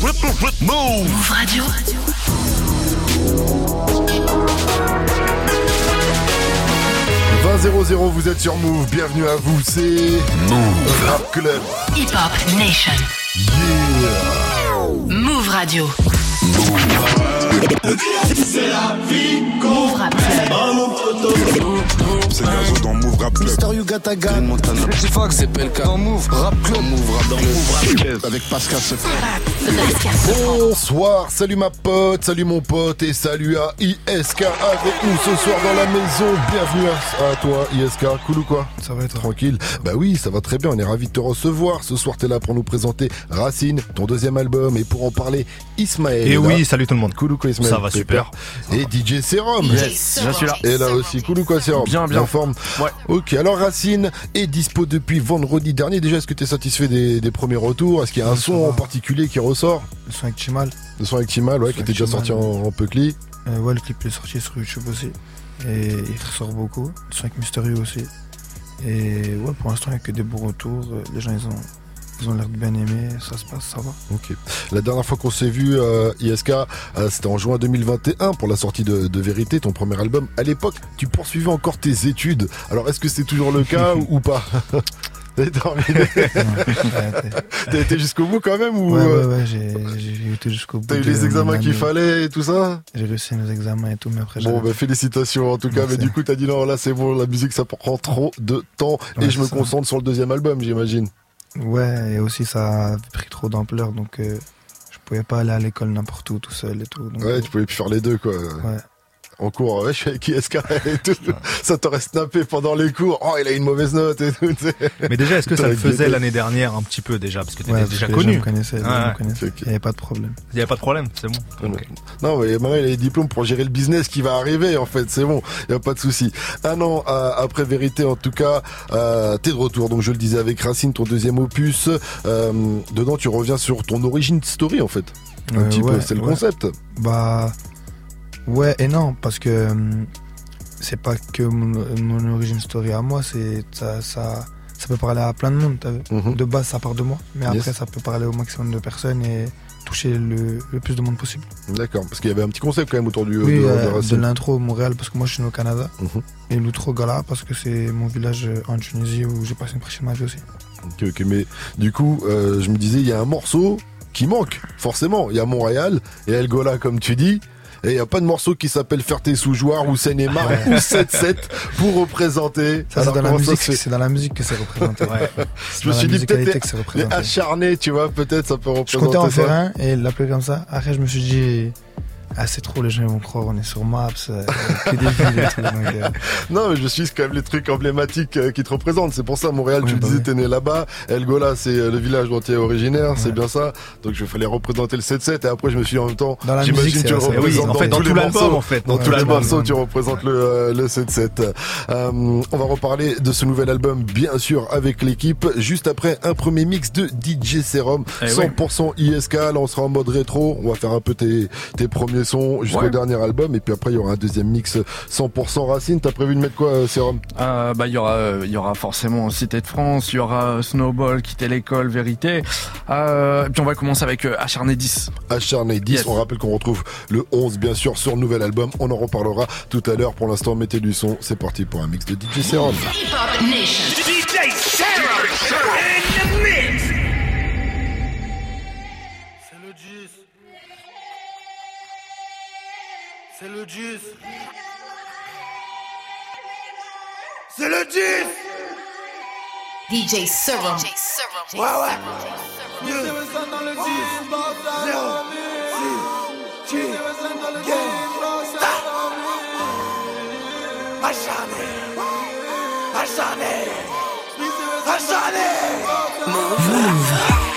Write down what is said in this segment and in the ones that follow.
Move Radio. vous êtes sur Move, bienvenue à vous, c'est Move Rap Club. Hip Hop Nation. Yeah. Move Radio. C'est la vie Move Rap C'est Gazo dans Move Rap Club. Mister Yuga Gun. Montana. Fox, c'est. Dans Move Rap Club. Move Rap, dans Move Rap Club. Avec Pascal Sefran. Bonsoir, salut ma pote, salut mon pote et salut à ISK avec nous ce soir dans la maison. Bienvenue à, toi ISK, cool ou quoi? Ça va être Tranquille Bah oui, ça va très bien, on est ravis de te recevoir. Ce soir t'es là pour nous présenter Racine, ton deuxième album et pour en parler Ismaël. Et oui, salut tout le monde. Cool ou quoi Ismaël? Ça va super. Et DJ Serum. Yes, je suis là. Et là aussi, cool ou quoi Serum? Bien, bien. En forme Ouais. Ok, alors Racine est dispo depuis vendredi dernier. Déjà, est-ce que tu es satisfait des, des premiers retours? Est-ce qu'il y a un son en particulier qui ressort? Le son avec Chimal. Le son avec Timal, ouais, qui était déjà sorti en, en. Euh, ouais, le clip est sorti sur YouTube aussi. Et il ressort beaucoup. Le son avec Mysterio aussi. Et ouais, pour l'instant, il n'y a que des bons retours. Euh, Les gens, ils ont, ils ont l'air de bien aimer. Ça se passe, ça va. Ok. La dernière fois qu'on s'est vu, euh, ISK, euh, c'était en juin 2021 pour la sortie de, de Vérité, ton premier album. À l'époque, tu poursuivais encore tes études. Alors, est-ce que c'est toujours le cas ou, ou pas? T'as été jusqu'au bout quand même ou ouais, euh, ouais, ouais, j'ai été jusqu'au bout. T'as eu les examens qu'il fallait et tout ça? J'ai réussi mes examens et tout, mais après, Bon, bah félicitations en tout cas. Merci. Mais du coup, t'as dit non, là c'est bon, la musique ça prend trop de temps et je me ça. concentre sur le deuxième album, j'imagine. Ouais, et aussi, ça a pris trop d'ampleur, donc euh, je pouvais pas aller à l'école n'importe où tout seul et tout. Donc, Ouais, euh, tu pouvais plus faire les deux quoi. ouais. En cours, ouais, je suis avec ISK et tout. Ça t'aurait snappé pendant les cours. Oh, il a une mauvaise note et tout. tu sais. Mais déjà, est-ce que ça le faisait l'année dernière un petit peu déjà Parce que t'étais Ouais, déjà connu. me ouais. connaissaient. Ok. Il n'y avait pas de problème. Il n'y a pas de problème, c'est bon. Non, mais maintenant il a les diplômes pour gérer le business qui va arriver en fait. C'est bon, il y a pas de souci. Un an euh, après Vérité, en tout cas, euh, t'es de retour. Donc je le disais avec Racine, ton deuxième opus. Euh, dedans, tu reviens sur ton origin story en fait. Un Euh, petit peu, c'est le ouais. concept. Bah, ouais et non, parce que hum, c'est pas que mon, mon origin story à moi, c'est ça, ça, ça peut parler à plein de monde. Mhm. De base, ça part de moi, mais Yes. après, ça peut parler au maximum de personnes et toucher le, le plus de monde possible. D'accord, parce qu'il y avait un petit concept quand même autour du oui, de, euh, de l'intro Montréal, parce que moi je suis né au Canada, Mhm. et l'outro Gala, parce que c'est mon village euh, en Tunisie où j'ai passé une partie de ma vie aussi. Ok, ok, mais du coup, euh, je me disais, il y a un morceau qui manque, forcément. Il y a Montréal et Elgola, comme tu dis. Et il n'y a pas de morceau qui s'appelle Ferté sous-joueur ou Seine-et-Marne ou 7-7 pour représenter. Ça, c'est dans, la musique, c'est dans la musique que c'est représenté. Ouais. Je me suis dit peut-être acharnés, tu vois, peut-être ça peut Je représenter comptais en faire un et l'appeler comme ça. Après, je me suis dit, ah, c'est trop, les gens vont croire, on est sur Maps, euh, que des villes et tout. donc, euh, Non, mais je suis c'est quand même les trucs emblématiques euh, qui te représentent. C'est pour ça, Montréal, Oui, tu bah disais, oui. t'es né là-bas. Elgola, c'est euh, le village dont tu es originaire, c'est bien ça. Donc, je fallait représenter le 7-7 et après, je me suis dit en même temps, Dans la j'imagine tu c'est le Et oui, représentes en fait, dans tous tout les morceaux. en fait. Dans Ouais, tous les l'album, morceaux, tu représentes le, le 7-7. Euh, on va reparler de ce nouvel album, bien sûr, avec l'équipe. Juste après, un premier mix de DJ Serum. Eh 100% ISK. Là, on sera en mode rétro. On va faire un peu tes, tes premiers jusqu'au Ouais. dernier album. Et puis après, il y aura un deuxième mix 100% Racine. T'as prévu de mettre quoi, euh, Serum Euh, bah, il y aura, euh, il y aura forcément Cité de France, il y aura Snowball, Quitter l'école, Vérité. Euh, et puis on va commencer avec euh, Acharné 10. Acharné 10. Yes. On rappelle qu'on retrouve le 11, bien sûr, sur le nouvel album. On en reparlera tout à l'heure. Pour l'instant, mettez du son. C'est parti pour un mix de DJ Serum. C'est le juice. C'est le juice. DJ Serum. Ouais, ouais. Le sang dans le juice. Zéro. Acharné. Acharné. Acharné.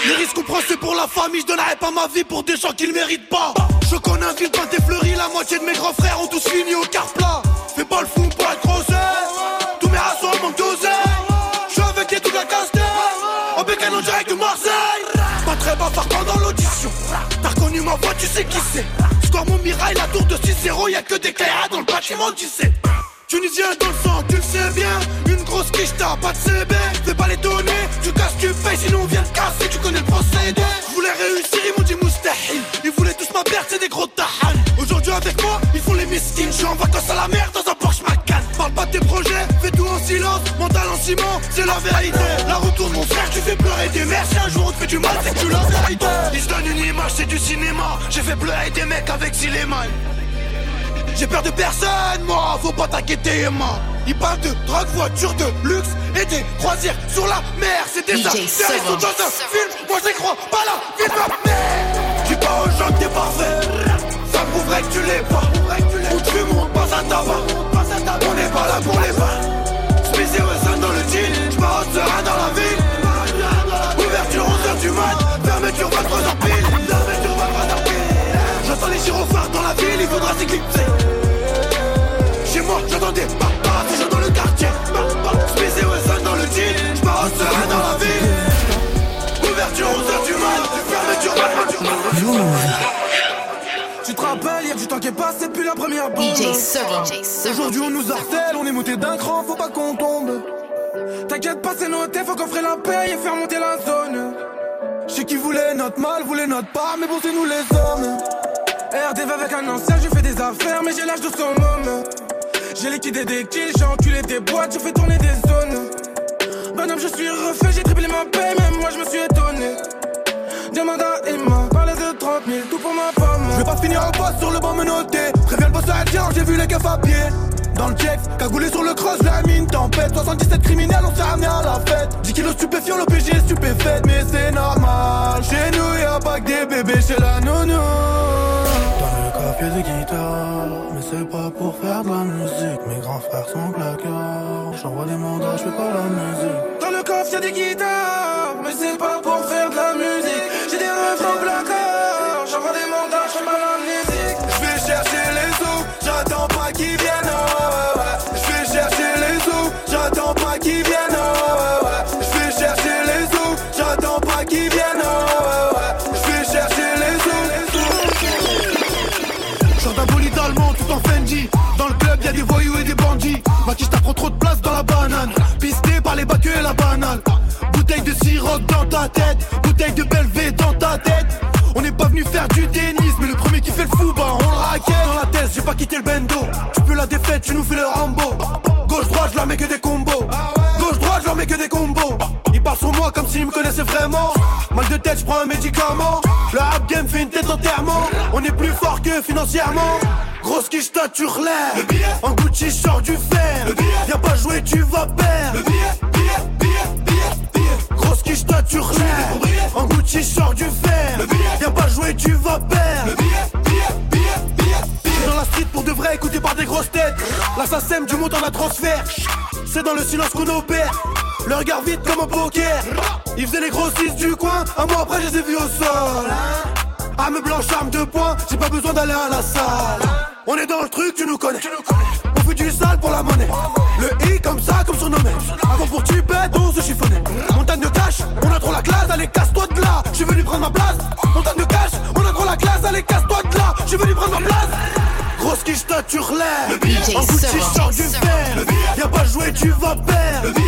Les risques qu'on prend c'est pour la famille, je donnerai pas ma vie pour des gens qui le méritent pas. Je connais un ville et fleuri, la moitié de mes grands frères ont tous fini au car plat. Fais pas le fou pour être tous mes rassos manquent d'oseille. Je suis avec des tout la casse en bécane en direct de Marseille. Pas très bavard pendant l'audition, t'as reconnu ma voix, tu sais qui c'est. Score mon mirail, la tour de 6-0, y'a que des clairs dans le bâtiment, tu sais. Tunisien dans le sang, tu le sais bien. Une grosse quiche, t'as pas de CB. Fais pas les données, tu casses, tu payes. Sinon, on vient te casser, tu connais le procédé. Je voulais réussir, ils m'ont dit moustahil. Ils voulaient tous ma perte, c'est des gros tahan. Aujourd'hui, avec moi, ils font les miskins. Je en vacances à la mer dans un Porsche Macan. Parle pas de tes projets, fais tout en silence. Mental en ciment, c'est la vérité. La retourne, mon frère, tu fais pleurer des mères. Si un jour on te fait du mal, c'est que tu la. Ils se donnent une image, c'est du cinéma. J'ai fait pleurer des mecs avec Zileman. J'ai peur de personne, moi, faut pas t'inquiéter, moi. Ils parlent de drogue, voiture de luxe et des croisières sur la mer. C'est des affaires, ils sont dans un film. Moi, j'y crois pas la vie de ma mère. Dis pas aux gens que t'es parfait. Ça prouverait que tu l'es pas. Ou tu montes pas à tabac. On n'est pas là pour les et Wesson dans le jean. J'pars serein dans la ville. Ouverture 11h du mat. Fermeture 23h pile. Fermeture 23h pile. J'entends les gyrophares dans la ville. Il faudra s'éclipser. La première bombe. DJ. Aujourd'hui on nous harcèle, on est monté d'un cran, faut pas qu'on tombe. T'inquiète pas, c'est noté, faut qu'on ferait la paix et faire monter la zone. Je sais qui voulait notre mal, voulait notre part, mais bon, c'est nous les hommes. RDV avec un ancien, j'ai fait des affaires, mais j'ai l'âge de son homme. J'ai liquidé des kills, j'ai enculé des boîtes, j'ai fait tourner des zones. Bonhomme, je suis refait, j'ai triplé ma paix, même moi je me suis étonné. Demande à Emma, 30 000, tout pour ma pomme. Je vais pas finir en poste sur le banc menotté. Préviens le boss à tiens, j'ai vu les keufs à pied. Dans le check, cagoulé sur le cross, la mine tempête. 77 criminels, on s'est ramené à la fête. 10 kilos stupéfiants, l'OPG est stupéfaite, mais c'est normal. Chez nous, y'a pas que des bébés chez la nounou. Dans le café des guitares, mais c'est pas pour faire de la musique. Mes grands frères sont claqueurs. J'envoie des mandats, je fais pas la musique. Dans le coffre y'a des guitares, mais c'est pas pour faire de la musique. Trop de place dans la banane. Pisté par les bacs et la banane. Bouteille de sirop dans ta tête. Bouteille de Belvé dans ta tête. On n'est pas venu faire du tennis, mais le premier qui fait le fou, bah on le raquette. Dans la tête, j'ai pas quitté le bendo. Tu peux la défaite, tu nous fais le Rambo. Gauche droite, je leur mets que des combos. Gauche droite, je leur mets que des combos. Ils parlent sur moi comme s'ils me connaissaient vraiment. Mal de tête, je prends un médicament. Le rap game fait une tête d'enterrement. On est plus fort que financièrement. Grosse quiche, stature l'air. En Gucci, je sors du fer. Viens pas jouer, tu vas perdre. Grosse quiche, stature l'air. En Gucci, je sors du fer. Viens pas jouer, tu vas perdre. Dans la street pour de vrai, écouté par des grosses têtes. Sème du mot en la transfert. C'est dans le silence qu'on opère. Le regard vide comme un poker. Ils faisaient les grossistes du coin. Un mois après, je les ai vus au sol. Arme blanche, arme de poing. J'ai pas besoin d'aller à la salle. On est dans le truc, tu nous connais. On fait du sale pour la monnaie. Le I comme ça, comme surnommé. Avant pour tu bête, on se chiffonnait. Montagne de cash, on a trop la classe, allez casse-toi de là. Je venu prendre ma place. Montagne de cash, on a trop la classe, allez casse-toi de là. Je venu prendre ma place. Grosse quiche, stature l'air. DJ En Gucci, je sors du fer. Viens pas jouer, tu vas perdre.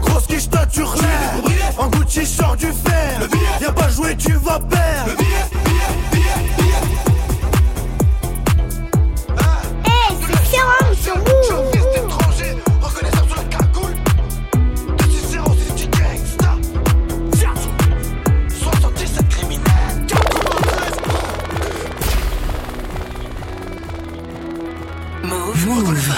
Grosse quiche, stature l'air. En Gucci, je sors du fer. Viens pas jouer, tu vas perdre. Move.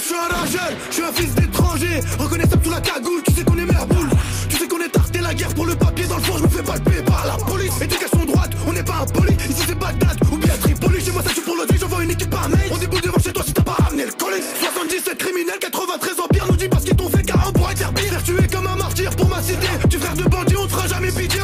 Je suis un rageur, je suis un fils d'étranger, reconnaissable sous la cagoule, tu sais qu'on est merboule, tu sais qu'on est tarté la guerre pour le papier, dans le fond je me fais palper par la police, éducation droite, on n'est pas impoli, ici c'est Bagdad ou bien Tripoli, chez moi ça tue pour le dé, j'envoie une équipe par mail, on déboule devant chez toi si t'as pas ramené le colis, 77 criminels, 93 empires, nous dit pas ce qu'ils t'ont fait car on pourrait te faire pire, faire tuer comme un martyr pour ma cité, tu frère de bandits, on te fera jamais pitié,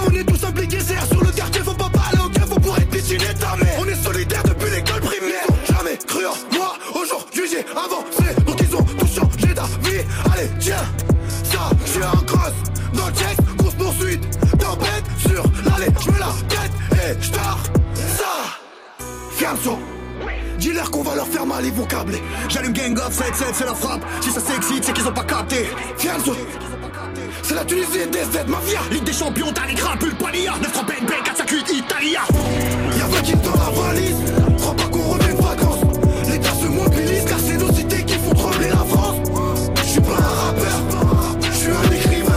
va leur faire mal, ils vont câbler. J'allume Gang of 7-7, c'est la frappe. Si ça s'excite, c'est qu'ils ont pas capté. Fianzo, c'est la Tunisie des Z, mafia. Ligue des champions, t'as les grimpules, palia. 9 francs BNB, 458, Italia. Y'a 20 kills dans la valise. Crois pas qu'on revient de vacances. L'État se mobilise car c'est nos cités qui font trembler la France. J'suis pas un rappeur, j'suis un écrivain.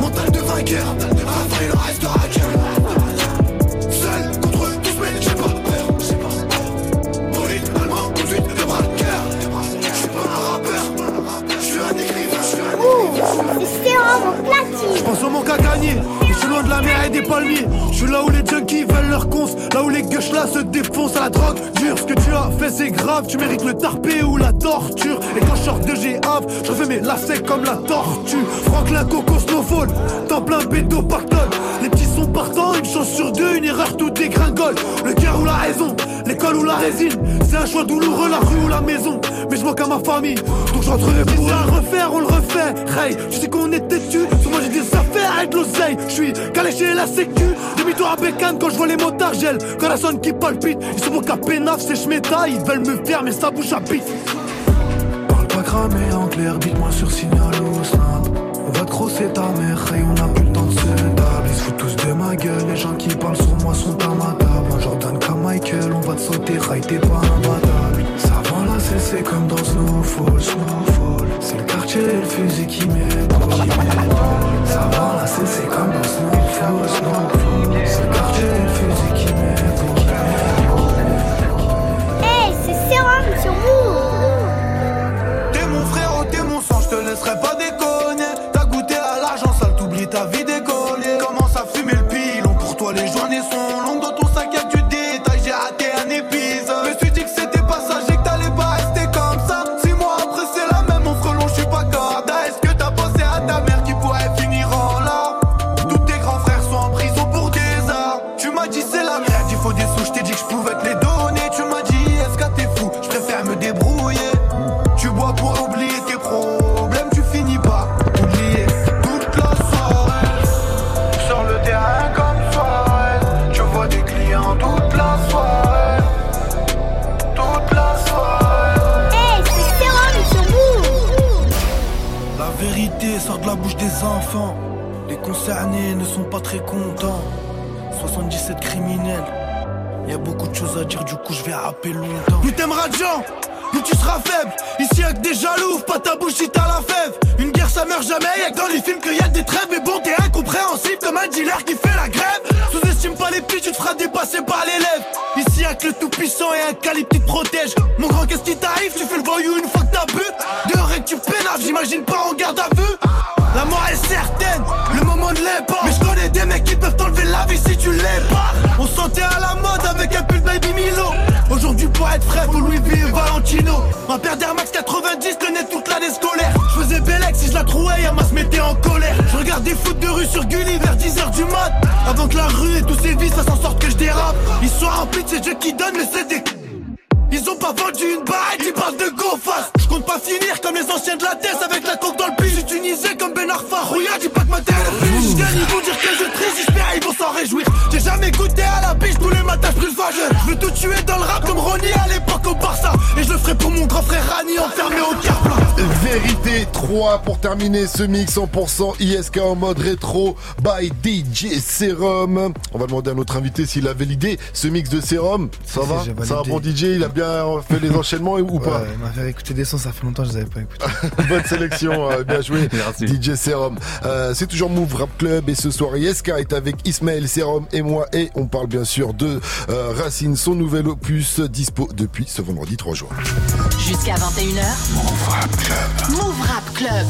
Mental de vainqueur. Je suis loin de la mer et des palmiers. Je suis là où les junkies veulent leur cons. Là où les gueuches là se défoncent à la drogue. Dur, ce que tu as fait c'est grave. Tu mérites le tarpé ou la torture. Et quand je sors de G-Havre, je fais mes lacets comme la tortue. Franklin Coco Snowfall. Temps plein bédo pactole. Les petits sont partants, une chance sur deux, une erreur tout dégringole. Le cœur ou la raison, l'école ou la résine. C'est un choix douloureux, la rue ou la maison. Mais je manque à ma famille, donc j'entrerai pour à le refaire, on le refait. Hey, tu sais qu'on est têtu, sur moi j'ai des affaires avec l'oseille. Je suis calé chez la sécu, demi-tour à bécane quand je vois les motards gel. Quand la sonne qui palpite, ils sont mon cap pénaf, c'est schmeta, ils veulent me faire, mais ça bouge à bite. Parle pas cramé en clair, dites-moi sur signal ou snap. On va te crosser ta mère, hey, on a plus le temps de se table. Ils se foutent tous de ma gueule, les gens qui parlent sur moi sont à ma table. Un Jordan comme Michael, on va te sauter, rail, t'es pas imbattable. Ça c'est comme dans Snowfall, Snowfall. C'est le quartier et le fusil qui m'épaule. Ça va là, c'est c'est comme dans Snowfall, Snowfall. C'est le quartier et le fusil qui m'épaule. Hey, c'est sérum sur Move. T'es mon frère, oh, t'es mon sang, je te laisserai pas déconner. T'as goûté à l'argent sale, t'oublies ta vie d'écolier. Enfants. Les concernés ne sont pas très contents. 77 criminels. Y a beaucoup de choses à dire, du coup je vais rapper longtemps. Plus t'aimeras de gens, plus tu seras faible. Ici y'a que des jaloux, pas ta bouche si t'as la fève. Une guerre ça meurt jamais, y'a que dans les films qu'il y a des trêves. Mais bon, t'es incompréhensible comme un dealer qui fait la grève. Sous-estime pas les petits, tu te feras dépasser par l'élève. Ici y'a que le tout puissant et un calibre qui te protège. Mon grand, qu'est-ce qui t'arrive? Tu fais le voyou une fois que t'as bu. Dehors et que tu pénaves, j'imagine pas en garde à vue. La mort est certaine, le moment ne l'est pas. Mais je connais des mecs qui peuvent t'enlever la vie si tu l'es pas. On se sentait à la mode avec un pull baby Milo. Aujourd'hui, pour être frais, faut Louis V et Valentino. Ma paire d'Air Max 90 tenait toute l'année scolaire. Je faisais Bellex si je la trouvais, Yama se mettait en colère. Je regarde des foot de rue sur Gulli vers 10h du mat. Avant que la rue et tous ces vies, ça s'en sorte que je dérape. Ils sont remplis de ces jeux qui donnent, mais c'est des. Ils ont pas vendu une barre ils parlent de go fast Je compte pas finir comme les anciens de la tête avec la coque dans le bus utilisé comme Ben Arfa Rouillard, dis pas que ma tête est plus Je gagne, ils vont dire que je triche, j'espère ils vont s'en réjouir J'ai jamais goûté à la biche, tous les matins je brûle vageur Je veux tout tuer dans le rap comme Ronnie à l'époque au Barça Et je le ferai pour mon grand frère Rani enfermé au Carplan Vérité 3 pour terminer ce mix 100% ISK en mode rétro by DJ Serum. On va demander à notre invité s'il avait l'idée. Ce mix de Serum, ça Si, va un validé. bon DJ, il a bien fait les enchaînements ou pas Ouais, il m'a fait écouter des sons, ça fait longtemps que je les avais pas écoutés. Bonne sélection, euh, bien joué Merci. DJ Serum. Euh, c'est toujours Move Rap Club et ce soir ISK est avec Ismaël Serum et moi et on parle bien sûr de euh, Racine, son nouvel opus dispo depuis ce vendredi 3 juin. Jusqu'à 21h. Move Rap Club. Move Rap Club.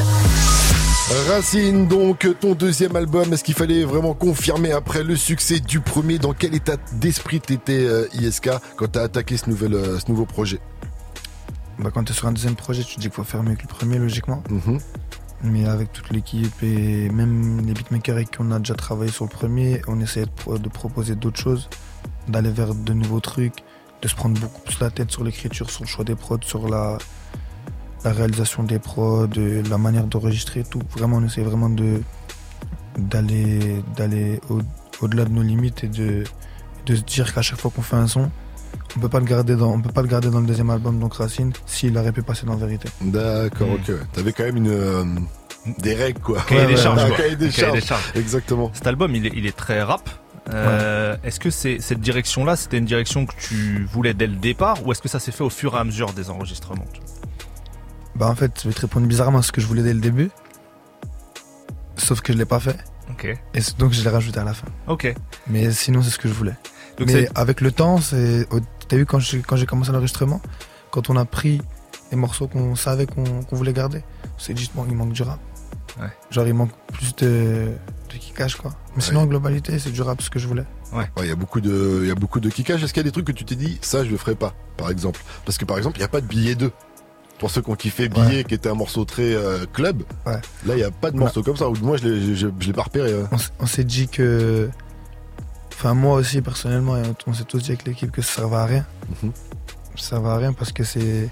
Racine, donc ton deuxième album, est-ce qu'il fallait vraiment confirmer après le succès du premier? Dans quel état d'esprit t'étais euh, ISK quand t'as attaqué ce, nouvel, euh, ce nouveau projet? Bah, quand t'es sur un deuxième projet, tu te dis qu'il faut faire mieux que le premier, logiquement. Mhm. Mais avec toute l'équipe et même les beatmakers avec qui on a déjà travaillé sur le premier, on essayait de, pro- de proposer d'autres choses, d'aller vers de nouveaux trucs, de se prendre beaucoup plus la tête sur l'écriture, sur le choix des prods, sur la, réalisation des prods, de la manière d'enregistrer, tout. Vraiment, on essaie vraiment d'aller d'aller au, au-delà de nos limites et de, de se dire qu'à chaque fois qu'on fait un son, on peut pas le garder dans on peut pas le garder dans le deuxième album donc Racine s'il aurait pu passer dans Vérité. D'accord, Mm. ok. ouais. T'avais quand même une, euh, des règles, quoi. Cahier des ouais, charges, quoi. cahier des Cahier des charges. Exactement. Cet album, il est, il est très rap. Euh, Est-ce que c'est cette direction-là, c'était une direction que tu voulais dès le départ, ou est-ce que ça s'est fait au fur et à mesure des enregistrements Bah en fait, je vais te répondre bizarrement à ce que je voulais dès le début. Sauf que je l'ai pas fait. Ok, Et donc je l'ai rajouté à la fin. ok. Mais sinon, c'est ce que je voulais. Donc Mais c'est avec le temps, c'est. T'as vu quand j'ai quand j'ai commencé l'enregistrement, quand on a pris les morceaux qu'on savait qu'on qu'on voulait garder, on s'est dit bon, il manque du rap. Ouais. Genre, il manque plus de, de kickage, quoi. Mais sinon, en globalité, c'est du rap ce que je voulais. Ouais, il y a beaucoup de, il y a beaucoup de kickage. Est-ce qu'il y a des trucs que tu t'es dit, ça, je le ferai pas, par exemple? Parce que par exemple, il n'y a pas de billet 2. Pour ceux qui ont kiffé Billet, Ouais. qui était un morceau très euh, club, Ouais. là, il n'y a pas de Ouais. morceau comme ça. Ou moi, je l'ai, je, je l'ai pas repéré. On, s- on s'est dit que. Enfin, moi aussi, personnellement, on s'est tous dit avec l'équipe que ça servait à rien. Mhm. Ça servait à rien parce que c'est.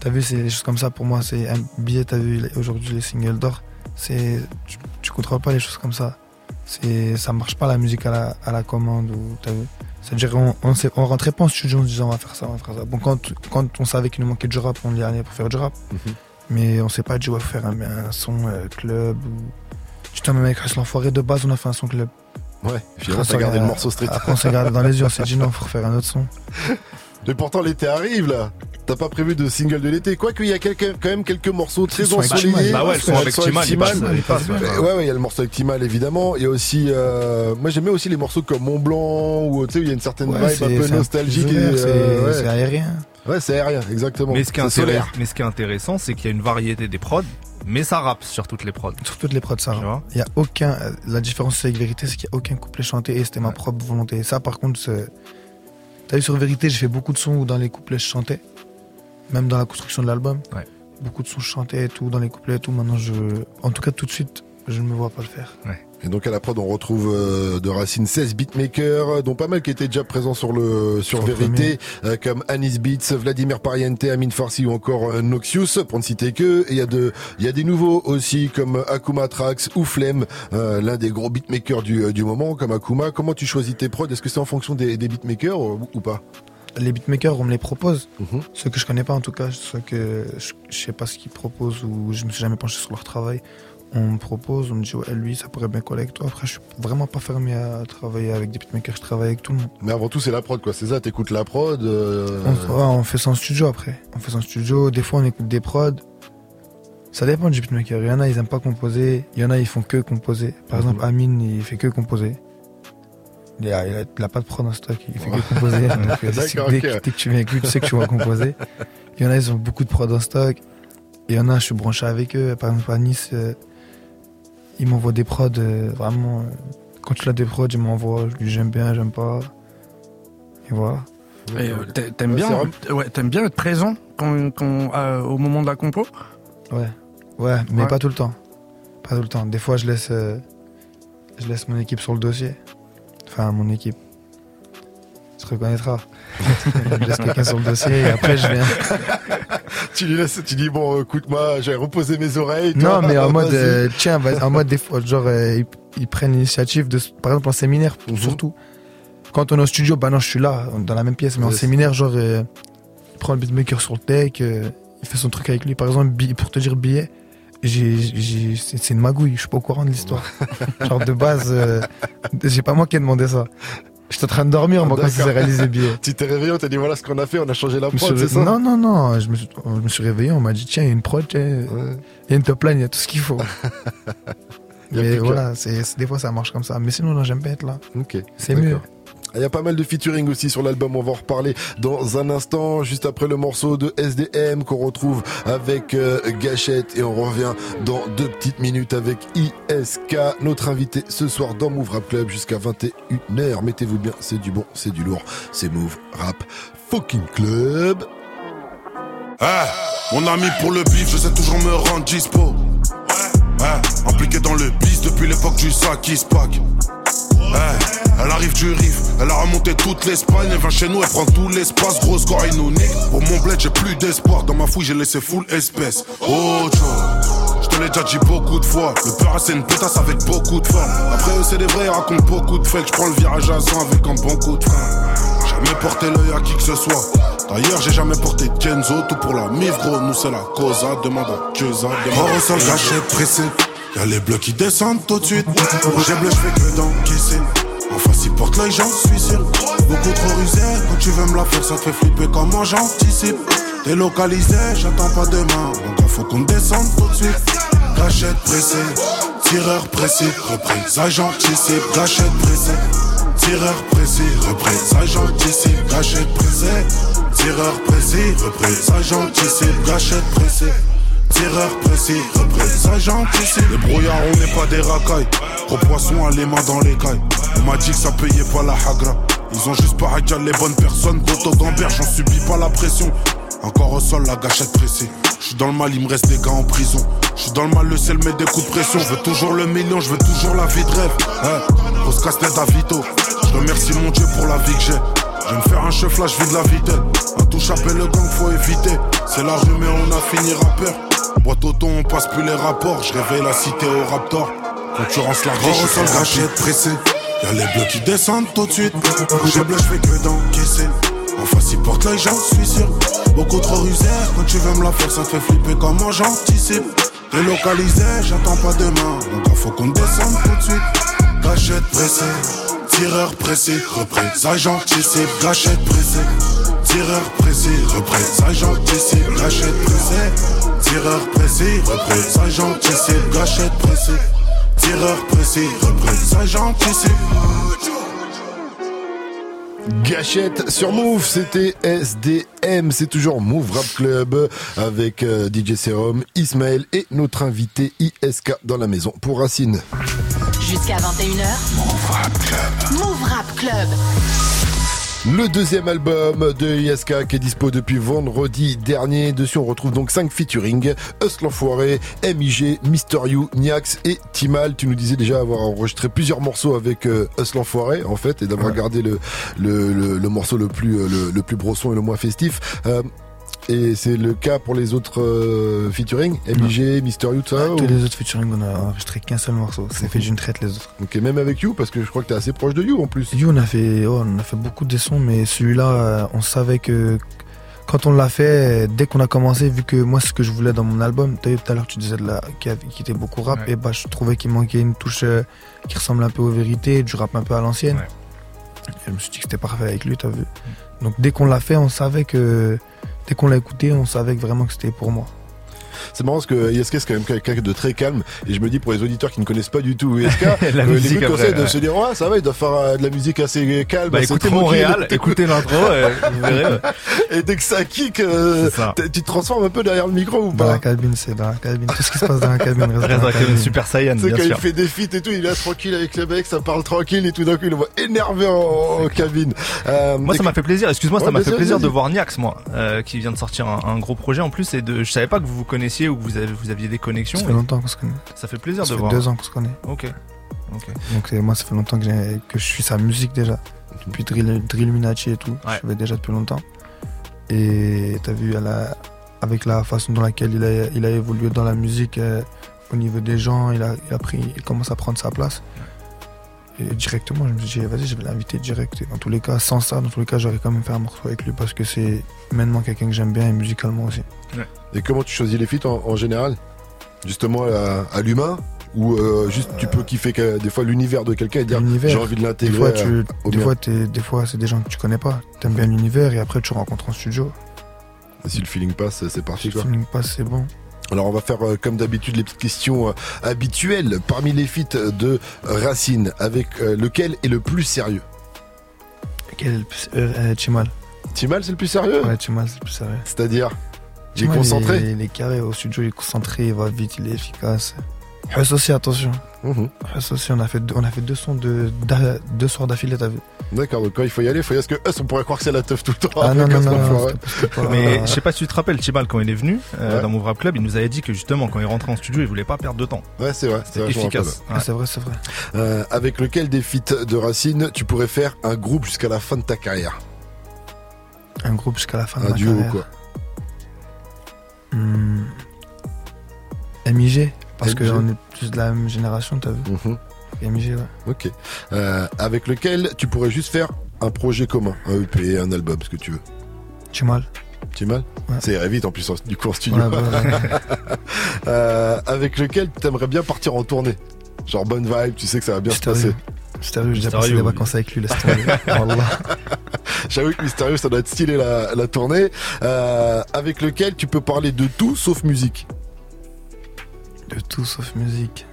T'as vu, c'est des choses comme ça pour moi. C'est un billet, t'as vu aujourd'hui les singles d'or. C'est. Tu, tu contrôles pas les choses comme ça. C'est, ça marche pas la musique à la, à la commande ou t'as vu. C'est-à-dire, on, on, rentrait pas en studio en se disant on va faire ça, on va faire ça. Bon, quand, quand on savait qu'il nous manquait du rap, on y allait pour faire du rap. Mhm. Mais on s'est pas dit on va faire un, un son euh, club ou. Putain, même avec l'Enfoiré de base, on a fait un son club. Ouais. Finalement, Après, t'as gardé a- le morceau street. Après, on s'est regardé dans les yeux, on s'est dit non, faut refaire un autre son. Mais pourtant, l'été arrive, là. T'as pas prévu de single de l'été. Quoique, il y a quelques- quand même quelques morceaux très Ils sont avec ensoleillés. Bah ouais, le son avec Timal, ouais. Ouais, ouais, il y a le morceau avec Timal, évidemment. Il y a aussi, euh, moi j'aimais aussi les morceaux comme Mont Blanc, où tu sais, il y a une certaine Ouais, vibe un peu nostalgique. euh, c'est ouais. aérien. Ouais, c'est aérien, exactement. Mais ce qui est, intéressant, mais ce qui est intéressant, c'est qu'il y a une variété des prods, mais ça rappe sur toutes les prods. Sur toutes les prods, ça. Vois Il y a aucun. La différence avec Vérité, c'est qu'il n'y a aucun couplet chanté et c'était ma propre volonté. Et ça, par contre, t'as vu sur Vérité, j'ai fait beaucoup de sons où dans les couplets je chantais, même dans la construction de l'album. Ouais. Beaucoup de sons je chantais et tout, dans les couplets et tout. Maintenant, je. En tout cas, tout de suite, je ne me vois pas le faire. Et donc à la prod, on retrouve euh, de Racine 16 beatmakers, dont pas mal qui étaient déjà présents sur le sur, Vérité, euh, comme Anis Beats, Vladimir Pariente, Amin Farsi ou encore euh, Noxious, pour ne citer que. Et il y a de il y a des nouveaux aussi comme Akuma Trax ou Flemme, euh, l'un des gros beatmakers du euh, du moment, comme Akuma. Comment tu choisis tes prods? Est-ce que c'est en fonction des, des beatmakers ou, ou pas? Les beatmakers, on me les propose. Mhm. Ceux que je connais pas en tout cas, ceux que je, je sais pas ce qu'ils proposent ou je me suis jamais penché sur leur travail. On me propose, on me dit ouais lui ça pourrait bien coller avec toi. Après je suis vraiment pas fermé à travailler avec des beatmakers, je travaille avec tout le monde. Mais avant tout, c'est la prod, quoi. C'est ça. T'écoutes la prod. euh, On, ouais, on fait ça en studio après. On fait ça en studio, des fois on écoute des prods. Ça dépend du beatmaker. Il y en a ils aiment pas composer, il y en a ils font que composer. Par Mhm. exemple Amine il fait que composer. Il a, il a- il a pas de prod en stock, il fait que composer. Donc, euh, dès, ok. que- dès que tu viens avec lui, tu sais que tu vas composer. Il y en a, ils ont beaucoup de prod en stock. Il y en a, je suis branché avec eux. Par exemple, à Nice, ils m'envoient des prods euh, vraiment. euh, quand tu l'as des prods, ils m'envoient. Je lui j'aime bien, j'aime pas. Et voilà. Et, euh, t'a- T'aimes Ouais, bien, ouais, t'aimes bien être présent quand, quand, euh, au moment de la compo? Ouais. Ouais, mais Ouais. pas tout le temps. Pas tout le temps. Des fois, je laisse, euh, je laisse mon équipe sur le dossier. Enfin, mon équipe. Tu te reconnaîtras. je laisse quelqu'un sur le dossier et après, je viens. Tu lui laisses, tu dis bon, écoute-moi, j'ai reposé mes oreilles. Non, mais en mode, euh, tiens, en mode des fois, genre, euh, ils, ils prennent l'initiative de, par exemple, en séminaire, Mhm. surtout. Quand on est au studio, bah non, je suis là, dans la même pièce, mais en séminaire, genre, euh, il prend le beatmaker sur le deck, euh, il fait son truc avec lui. Par exemple, pour te dire billet, c'est c'est une magouille, je suis pas au courant de l'histoire. genre, de base, euh, j'ai pas moi qui ai demandé ça. J'étais en train de dormir, moi, quand il s'est D'accord. réalisé billet. Tu t'es réveillé, on t'a dit voilà ce qu'on a fait, on a changé la prod, c'est ça Non, non, non, je me, suis, je me suis réveillé, on m'a dit, tiens, il y a une prod, il Ouais. y a une top line, il y a tout ce qu'il faut. Mais voilà, c'est, des fois ça marche comme ça. Mais sinon, non, j'aime pas être là. Ok. C'est mieux. Il y a pas mal de featuring aussi sur l'album, on va en reparler dans un instant, juste après le morceau de SDM qu'on retrouve avec euh, Gachette et on revient dans deux petites minutes avec ISK, notre invité ce soir dans Move Rap Club jusqu'à 21h. Mettez-vous bien, c'est du bon, c'est du lourd, c'est Move Rap Fucking Club. Eh, mon ami pour le bif, je sais toujours me rendre dispo. Eh, impliqué dans le bis depuis l'époque du sac qui se pack. Eh, elle arrive du Rif, elle a remonté toute l'Espagne, elle vient chez nous, elle prend tout l'espace, gros score il nous nique. Pour mon bled, j'ai plus d'espoir, dans ma fouille, j'ai laissé full espèce. Oh, Joe, je te l'ai déjà dit beaucoup de fois, le peur c'est une pétasse avec beaucoup de forme. Après eux, c'est des vrais, racontent beaucoup de fakes, je prends le virage à 100 avec un bon coup de frein. Jamais porté l'œil à qui que ce soit. D'ailleurs, j'ai jamais porté Kenzo, tout pour la mif, gros. Nous, c'est la causa. Demande à Dieuza. Mort au sol, gâchette, pressé. Y'a les bleus qui descendent tout de suite. J'ai bleu, j'fais que d'encaisser. En face, ils portent l'œil, j'en suis sûr. Beaucoup trop rusé. Quand tu veux me la faire, ça te fait flipper comment j'anticipe. Délocalisé, j'attends pas demain. Gars, faut qu'on descende tout de suite. Gâchette pressée. Tireur précis, reprise, j'anticipe. Gâchette pressée. Tireur précis, reprise, j'anticipe, gâchette pressée. Tireur précis, reprise, j'anticipe, gâchette pressée. Tireur précis, représailles j'anticipe. Les brouillards, on n'est pas des racailles. Gros poisson, à les mains dans les cailles. On m'a dit que ça payait pas la hagra. Ils ont juste pas à les bonnes personnes. Goto gamberge, j'en subis pas la pression. Encore au sol, la gâchette pressée. J'suis dans le mal, il me reste des gars en prison. J'suis dans le mal, le ciel met des coups de pression. Je veux toujours le million, je veux toujours la vie de rêve. Hein, grosse casse-tête à Vito. Je remercie mon Dieu pour la vie que j'ai. Je me faire un chef là, je vis de la vitelle. Un touche appelle le gang, faut éviter. C'est la rue, mais on a fini rappeur. Boîte auto, on passe plus les rapports. Je réveille la cité au Raptor. Concurrence la grosse, sol, gâchette pressée. Y'a les bleus qui descendent tout de suite. J'ai bleu, je fais que d'encaisser. En face, ils portent l'œil, j'en suis sûr. Beaucoup trop rusé, quand tu veux me la faire, ça te fait flipper comment j'anticipe. Délocalisé, j'attends pas demain. Donc il faut qu'on descende tout de suite. Gâchette pressée, tireur pressé, représailles j'anticipe. Gâchette pressée, tireur pressé, représailles j'anticipe. Gâchette pressée, tireur pressé, représailles j'anticipe. Gâchette pressée, tireur pressé, représailles j'anticipe. Gâchette sur Move, c'était SDM, c'est toujours Move Rap Club avec euh, DJ Serum, Ismaël et notre invité ISK dans la maison pour Racine. Jusqu'à 21h. Move Rap Club. Move Rap Club. Le deuxième album de ISK qui est dispo depuis vendredi dernier. Dessus, on retrouve donc 5 featuring. Us l'Enfoiré, MIG, Mister You, Niax et Timal. Tu nous disais déjà avoir enregistré plusieurs morceaux avec euh, Us l'Enfoiré, en fait, et d'avoir Ouais. gardé le, le, le, le morceau le plus, euh, le, le plus brosson et le moins festif. Euh, et c'est le cas pour les autres euh, featuring, MIG, Mister You, tout ça Tous ou- les autres featuring, on a enregistré qu'un seul morceau. C'est fait d'une traite les autres. Ok, même avec You, parce que je crois que t'es assez proche de You en plus. You, on a fait, oh, on a fait beaucoup de sons, mais celui-là, euh, on savait que quand on l'a fait, dès qu'on a commencé, vu que moi, ce que je voulais dans mon album, t'as vu tout à l'heure, tu disais de la, qui, avait- qui était beaucoup rap, Ouais. et bah, je trouvais qu'il manquait une touche euh, qui ressemble un peu aux vérités, du rap un peu à l'ancienne. Ouais. Et je me suis dit que c'était parfait avec lui, t'as vu. Donc dès qu'on l'a fait, on savait que, dès qu'on l'a écouté, on savait vraiment que c'était pour moi. C'est marrant parce que ISK c'est quand même quelqu'un de très calme et je me dis pour les auditeurs qui ne connaissent pas du tout ISK, La euh, musique les conseils de ouais. se dire ouais ça va il doit faire euh, de la musique assez calme, Bah assez écoutez. Montréal, écoutez l'intro, euh, vous verrez. ouais. et dès que ça kick, euh, C'est ça. tu te transformes un peu derrière le micro ou Dans la pas cabine, c'est dans la cabine. Tout ce qui se passe dans la cabine reste Reste dans la cabine. Super Saiyan, bien quand sûr. il fait des feats et tout, il est tranquille avec les mecs, ça parle tranquille et tout d'un coup il le voit énervé en, en cabine. Euh, Moi, et ça m'a fait plaisir. Excuse-moi, Ouais, ça m'a fait plaisir de voir Niax, moi, euh, qui vient de sortir un, un gros projet en plus. Et de, je savais pas que vous vous connaissiez ou que vous, avez, vous aviez des connexions. Ça fait longtemps qu'on se connaît. Ça fait plaisir Ça de fait voir. deux ans qu'on se connaît. Ok. Donc euh, moi, ça fait longtemps que, je suis sa musique déjà. Depuis Drill, Drillluminati et tout. Ouais. Je savais déjà depuis longtemps. Et t'as vu, avec la façon dans laquelle il a, il a évolué dans la musique, euh, au niveau des gens, il a, il a pris, il commence à prendre sa place. Et directement, je me suis dit, vas-y, je vais l'inviter direct. Et dans tous les cas, sans ça, dans tous les cas, j'aurais quand même fait un morceau avec lui parce que c'est humainement quelqu'un que j'aime bien et musicalement aussi. Et comment tu choisis les feats en, en général? Justement à, à l'humain ou euh, juste tu peux kiffer que- des fois l'univers de quelqu'un et dire j'ai envie de Des l'intégrer. fois, euh, tu, au des fois, des fois, c'est des gens que tu connais pas. T'aimes bien l'univers et après tu rencontres en studio. Et si le feeling passe, c'est parti Si le feeling passe, c'est bon. Alors on va faire euh, comme d'habitude les petites questions euh, habituelles parmi les feats de Racine avec euh, lequel est le plus sérieux? Quel est le plus- euh, euh, Chimal. Timal c'est le plus sérieux? Ouais, Chimal, c'est le plus sérieux. C'est-à-dire il est Chimal, concentré? Il, il est carré au studio, il est concentré, il va vite, il est efficace. Huss aussi, attention. Huss aussi, on a fait deux, on a fait deux sons de, deux soirs d'affilée, t'as vu D'accord, donc quand il faut y aller, il faut y aller parce que us, on pourrait croire que c'est la teuf tout le temps. Ah non, non, non, non, c'était- c'était pas- Mais je sais pas si tu te rappelles, Chibal, quand il est venu euh, Ouais. dans mon Rap Club, il nous avait dit que justement, quand il rentrait en studio, il voulait pas perdre de temps. Ouais, c'est vrai. me efficace. rappelle. Ah, c'est vrai, c'est vrai. Euh, avec lequel des feats de Racine tu pourrais faire un groupe jusqu'à la fin de ta carrière? Un groupe jusqu'à la fin de Un ma duo carrière. quoi? Hmm. MIG, parce que MIG. on est plus de la même génération, t'as vu Mhm. MIG, ouais. Ok. Euh, avec lequel tu pourrais juste faire un projet commun, un EP, un album, ce que tu veux. Chimal. Timal Ouais. Ça irait vite en plus du coup en studio. Ouais, bah, ouais. Euh, avec lequel tu aimerais bien partir en tournée? Genre bonne vibe, tu sais que ça va bien se passer. Mystérieux. Mystérieux, j'ai déjà passé des vacances avec lui, laisse tomber. Wallah. J'avoue que Mystérieux, ça doit être stylé la, la tournée. Euh, avec lequel tu peux parler de tout sauf musique? De tout sauf musique.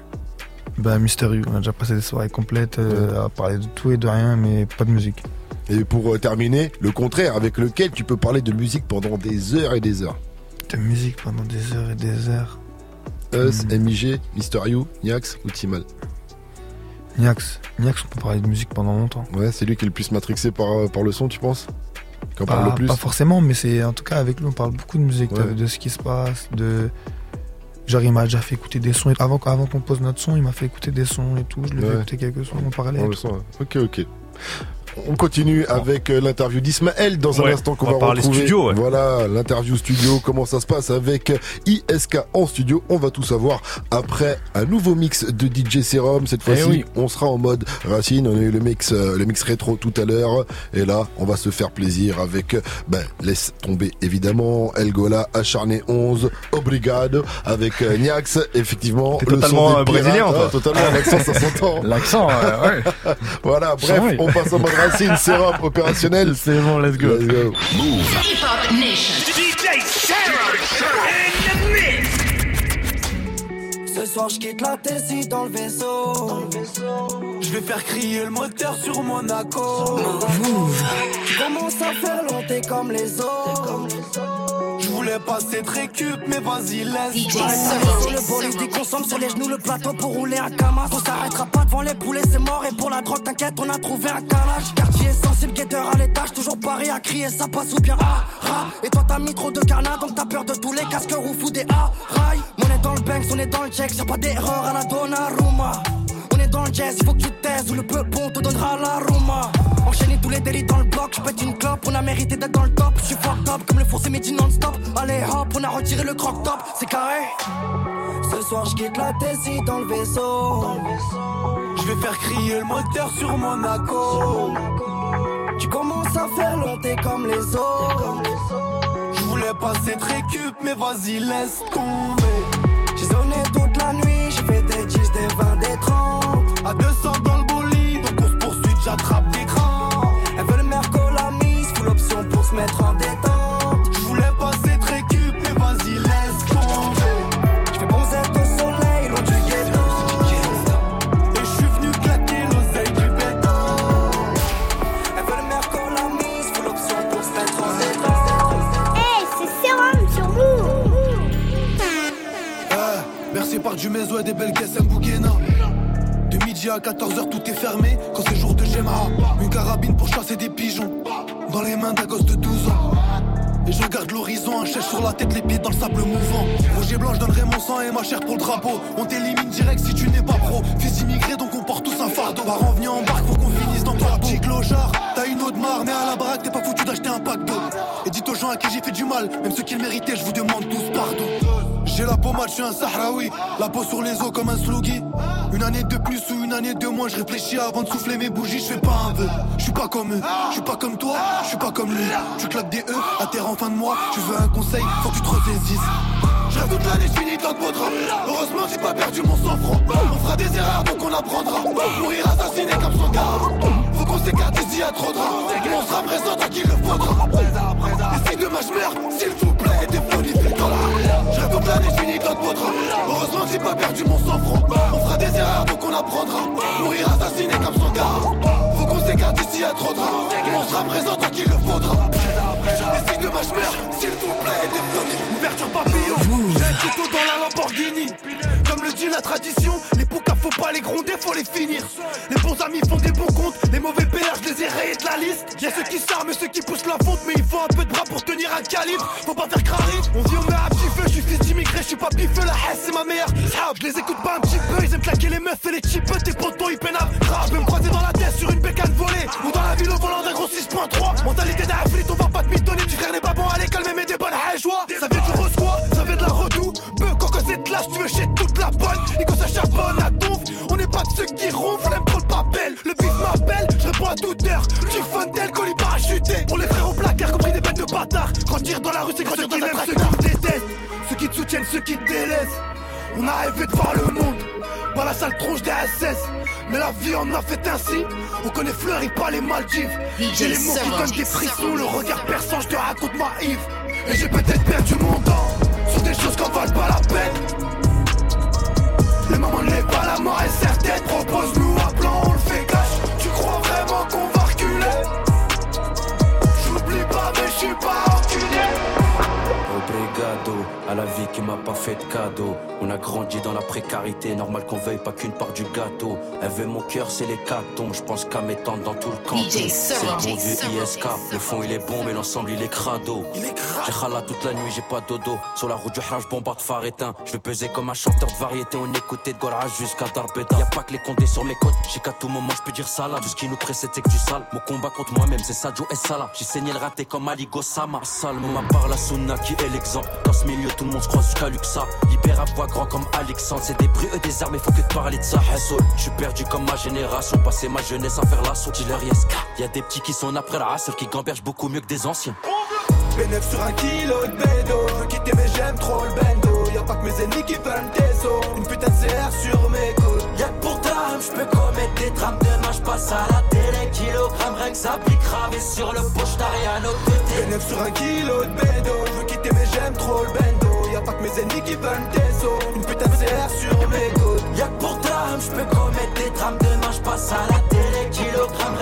Bah, Mystérieux, on a déjà passé des soirées complètes euh, à parler de tout et de rien, mais pas de musique. Et pour euh, terminer, le contraire, avec lequel tu peux parler de musique pendant des heures et des heures? de musique pendant des heures et des heures. Us, Hmm. MIG, Mister You, Niax ou Timal? Niax. Niax, on peut parler de musique pendant longtemps. Ouais, c'est lui qui est le plus matrixé par, euh, par le son, tu penses? Qui en parle Pas, le plus? pas forcément, mais c'est en tout cas avec lui, on parle beaucoup de musique, Ouais. de, de ce qui se passe, de. Genre, il m'a déjà fait écouter des sons. Avant, avant qu'on pose notre son, il m'a fait écouter des sons et tout. Je lui ai Ouais. fait écouter quelques sons en parallèle. Ok, ok. On continue avec euh, l'interview d'Ismaël dans un Ouais, instant qu'on on va va parler retrouver. studio, ouais. Voilà, l'interview studio, comment ça se passe avec ISK en studio. On va tout savoir après un nouveau mix de DJ Serum. Cette Eh fois-ci, oui. on sera en mode Racine. On a eu le mix, euh, le mix rétro tout à l'heure. Et là, on va se faire plaisir avec, euh, ben, laisse tomber évidemment Elgola, Acharné 11, Obrigado, avec euh, Niax. Effectivement, le son totalement, des euh, pirates. brésilien, toi. totalement, l'accent, ça s'entend. L'accent, euh, ouais. Voilà, bref, on passe en mode racine, sérum opérationnel. C'est bon, let's go. Let's go. Hip Hop Nation. DJ Sarah in the mix. Ce soir, je quitte la Tessie dans le vaisseau. Je vais faire crier le moteur sur Monaco. Je commence à faire longtemps comme les autres. Voulais passer très récup, mais vas-y, laisse. Le bolide, il consomme sur les genoux le plateau pour rouler un camas. On s'arrêtera pas devant les poulets, c'est mort. Et pour la drogue, t'inquiète, on a trouvé un calage. Quartier sensible, guetteur à l'étage, toujours paré à crier, ça passe ou bien ah, ra. Et toi, t'as mis trop de carnat, donc t'as peur de tous les casques roux ou des ah, rail. On est dans le banks, on est dans le check, y'a pas d'erreur à la Donnarumma. Dans le jazz, il faut que tu taises ou le peu bon te donnera la Roma. Enchaîner tous les délits dans le bloc, je pète une clope, on a mérité d'être dans le top. Je suis fucked up comme le c'est midi non-stop. Allez hop, on a retiré le croc top, c'est carré. Ce soir je quitte la Tessie dans le vaisseau. Je vais faire crier le moteur sur Monaco. Tu commences à faire longtemps comme les autres. Je voulais passer très récup, mais vas-y, laisse tomber. Des belles caisses Mbouguena De midi à 14h tout est fermé Quand c'est jour de Gemma Une carabine pour chasser des pigeons Dans les mains d'un gosse de 12 ans et je regarde l'horizon, un chèche sur la tête, les pieds dans le sable mouvant. Roger blanc, je donnerai mon sang et ma chair pour le drapeau. On t'élimine direct si tu n'es pas pro. Fils immigré, donc on porte tous un fardeau. Parents venus en barque, faut qu'on finisse dans le Petit clochard, t'as une eau de marre, mais à la baraque, t'es pas foutu d'acheter un pack d'eau. Et dites aux gens à qui j'ai fait du mal, même ceux qui le méritaient, je vous demande. J'ai la pommade, je suis un Sahraoui. La peau sur les os comme un sluggy. Une année de plus ou une année de moins, je réfléchis avant de souffler mes bougies, je fais pas un vœu. Je pas comme eux, je suis pas comme toi, je suis pas comme lui. Tu claques des E à terre en fin de mois, tu veux un conseil, faut que tu te ressaisisses. Je toute l'année, je finis dans le. Heureusement, j'ai pas perdu mon sang-froid. On fera des erreurs, donc on apprendra. Mourir assassiné comme son gars. Faut qu'on s'écarte ici, à trop de. On sera présent tant le faudra. Demain je s'il vous plaît, défonifez dans la Je toute l'année, je finis drap. Heureusement, j'ai pas perdu mon sang-froid. On fera des erreurs, donc on apprendra. Mourir assassiné comme son gars. Faut qu'on s'écarte ici, à trop de. On sera présent tant qu'il le faudra. Et si demain je meurs, s'il vous plaît, défonifez. Ouverture papillon. J'ai un couteau dans la Lamborghini. Comme le dit la tradition, poucas faut pas les gronder, faut les finir. Les bons amis font des bons comptes, les mauvais je les ai rayés de la liste. Y'a ceux qui s'arment et ceux qui poussent la fonte, mais il faut un peu de bras pour tenir un calibre. Faut pas faire crari. On vit, on met un petit feu, je suis fils d'immigré, je suis pas pifeux, la haine c'est ma meilleure. Je les écoute pas un petit peu, ils aiment claquer les meufs et les cheap tes potos ils peinent. Je peux me croiser dans la tête sur une bécane volée, ou dans la ville au volant d'un gros 6.3. Mentalité flit, on va pas te mitonner, tu frère n'est pas bon à l'école, mais des bonnes joie. Ça vient du reçoit, ça vient de la redoute. De l'âge, tu veux chez toute la bonne. Et quand ça charbonne à donf, on n'est pas de ceux qui ronflent, aime trop le papel. Le bif m'appelle, je réponds à toute heure. Tu fontaine, colis parachuté. Pour les frères au placard, compris des bêtes de bâtards. Grandir dans la rue, c'est grandir dans la ceux qui me détestent, ceux qui te soutiennent, ceux qui te délaissent. On a rêvé de voir le monde, pas la sale tronche des SS. Mais la vie en a fait ainsi. On connaît Fleury, pas les Maldives. J'ai les mots qui donnent des frissons, le regard perçant, je te raconte ma Yves. Et j'ai peut-être perdu mon temps sur des choses qu'on valent pas la peine. Le moment n'est pas la mort est certaine. Propose-nous J'oublie pas, mais je suis pas enculé. Obrigado, cadeaux. On a grandi dans la précarité, normal qu'on veuille pas qu'une part du gâteau. Elle veut mon cœur, c'est les tombes Je pense qu'à m'étendre dans tout le camp. C'est le bon vieux ISK. Le fond il est bon, mais l'ensemble il est crado. J'ai râla toute la nuit, j'ai pas dodo. Sur la route du Hajj, bombarde phare éteint. Je vais peser comme un chanteur de variété. On écoutait de Gorage jusqu'à Darbeta. Y'a pas que les condés sur mes côtes. J'ai qu'à tout moment, je peux dire ça là. Tout ce qui nous précède, c'est que du sale. Mon combat contre moi-même, c'est Sadio et Salah. J'ai saigné le raté comme Ali Gossama. Salmo, ma part la sunna qui est l'exemple. Dans ce milieu, tout le monde se croise jusqu'à Luxa. Libère à voix grand comme Alexandre. C'est des bruits et des armes, faut que de parler de ça. Je suis perdu comme ma génération. Passé ma jeunesse à faire l'assaut. Dealer Yeska. Y a des petits qui sont après la race, qui gambergent beaucoup mieux que des anciens. Bénéf sur un kilo de bédo. Quitter mais j'aime trop le bendo. Y'a pas que mes ennemis qui veulent tes os. Une putain de CR sur mes coudes. Ta je peux commettre des drames. Demain, je passe à la télé. Kilogramme, rien que ça pique gravé sur le poche, t'as rien côté. Bénéf sur un kilo de bédo. Veux quitter mais j'aime trop le bendo. Y'a pas que mes ennemis qui veulent tes os. Une putain de CR sur mes coudes. Y'a que pour je peux commettre des drames. Demain, je passe à la télé. Kilogramme,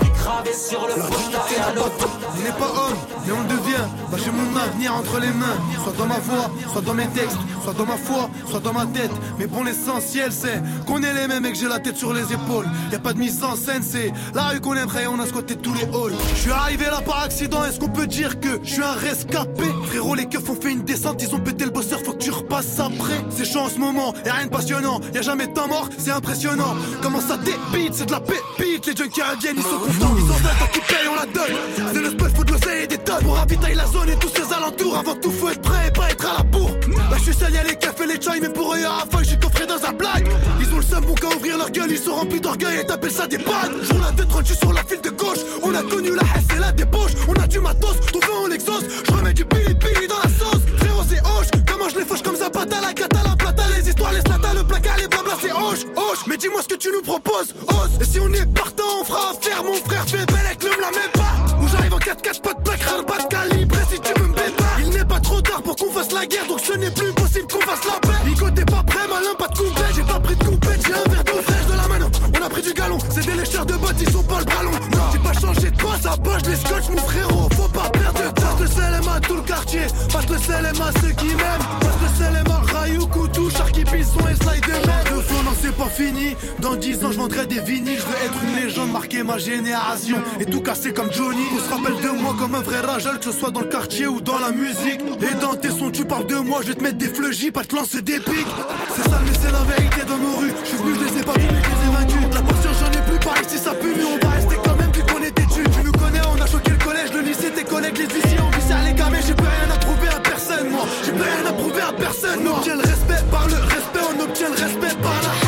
pique gravé sur le poche, au côté. On n'est pas homme, mais on le devient. Bah j'ai mon avenir entre les mains. Soit dans ma voix, soit dans mes textes, soit dans ma foi, soit dans ma tête. Mais bon, l'essentiel c'est qu'on est les mêmes et que j'ai la tête sur les épaules. Y a pas de mise en scène, c'est la rue qu'on aimerait, on a squatté tous les halls. Je suis arrivé là par accident, est-ce qu'on peut dire que je suis un rescapé? Frérot, les keufs ont fait une descente, ils ont pété le bosseur, faut que tu repasses après. C'est chaud en ce moment, y'a rien de passionnant, y a jamais de temps mort, c'est impressionnant. Comment ça débite, c'est de la pépite, les junkies indiennes, ils sont contents, ils en veulent, tant qu'ils payent, on la donne. C'est le spot, faut de l'oseille et des tonnes pour ravitailler la zone et tous ses alentours. Avant tout, faut être prêt et pas être à la bourre. Là, je suis seul, y'a les cafés, les chai, mais pour eux, y'a la je suis coffré dans un blague. Ils ont le seum, bon qu'à ouvrir leur gueule, ils sont remplis d'orgueil et t'appelles ça des pannes. Jour la 2 je suis sur la file de gauche. On a connu la haine et la débauche. On a du matos, tout fait on l'exauce. Je remets du pili dis-moi ce que tu nous proposes, ose. Et si on est partant, on fera affaire, mon frère fait belle avec ne me la mets pas. Où j'arrive en 4-4, pas de plaque, pas de calibre. Si tu me bêta, il n'est pas trop tard pour qu'on fasse la guerre, donc ce n'est plus possible qu'on fasse la paix. Nico, t'es pas prêt, malin, pas de coupette. J'ai pas pris de coupette, j'ai un verre d'eau fraîche de la mano. On a pris du galon, c'est des lécheurs de bottes, ils sont pas le ballon. Non, j'ai pas changé de passe à poche, les scotch, mon frérot, faut pas perdre de temps. Passe le CLM à tout le quartier, passe le CLM à ceux qui m'aiment. Passe le CLM Dans 10 ans, je vendrai des vinyles. Je veux être une légende, marquer ma génération. Et tout casser comme Johnny. On se rappelle de moi comme un vrai ragel, que ce soit dans le quartier ou dans la musique. Et dans tes sons, tu parles de moi, je vais te mettre des fleugis, pas te lancer des pics. C'est ça, mais c'est la vérité dans nos rues. Je suis venu, je les ai pas vus, les ai vaincus. La patience, j'en ai plus pas ici, ça pue, mais on va rester quand même vu qu'on est têtu. Tu nous connais, on a choqué le collège, le lycée, tes collègues, les huissiers, on ça les gamins. J'ai plus rien à prouver à personne, moi. J'ai plus rien à prouver à personne, On obtient le respect par le respect, on obtient le respect par la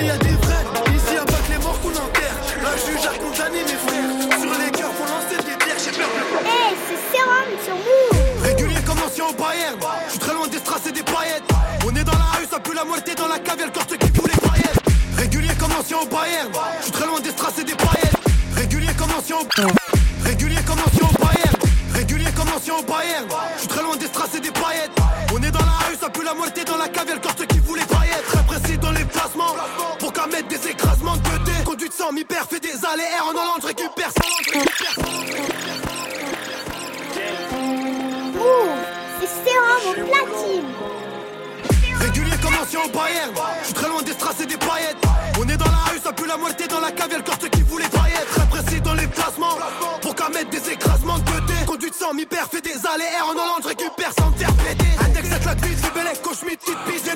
crapulés, y'a des vrais. Ici, y'a pas que les morts qu'on enterre. Je juge à condamner mes frères. Sur les cœurs, faut lancer des pierres, j'ai peur de Eh, c'est sérum sur vous. Régulier comme ancien au Bayern Je suis très loin des strass et des paillettes. On est dans la rue, ça pue la moitié dans la cave, y'a le corps qui fout les paillettes. Régulier comme ancien au Bayern Je suis très loin des strass et des paillettes. Régulier comme ancien au Régulier comme ancien au Bayern Régulier comme ancien au Bayern Je suis très loin des strass et des paillettes. On est dans la rue, ça pue la moitié dans la cave, y'a le corps Pour qu'à mettre des écrasements de côté. Conduite sans mi-père, fait des allers-air en allant, je récupère récupère Ouh, c'est sérum au platine. Régulier comme ancien au Bayern Je suis très loin des strass et des paillettes. On est dans la rue, ça pue la moitié dans la cave, y'a le corps qui les paillettes Très précis dans les placements. Pour qu'à mettre des écrasements de côté. Conduite sans mi-père, fait des allers-air en allant, je récupère sans me faire péter. Index la vie, c'est belle cauchemite, petite piste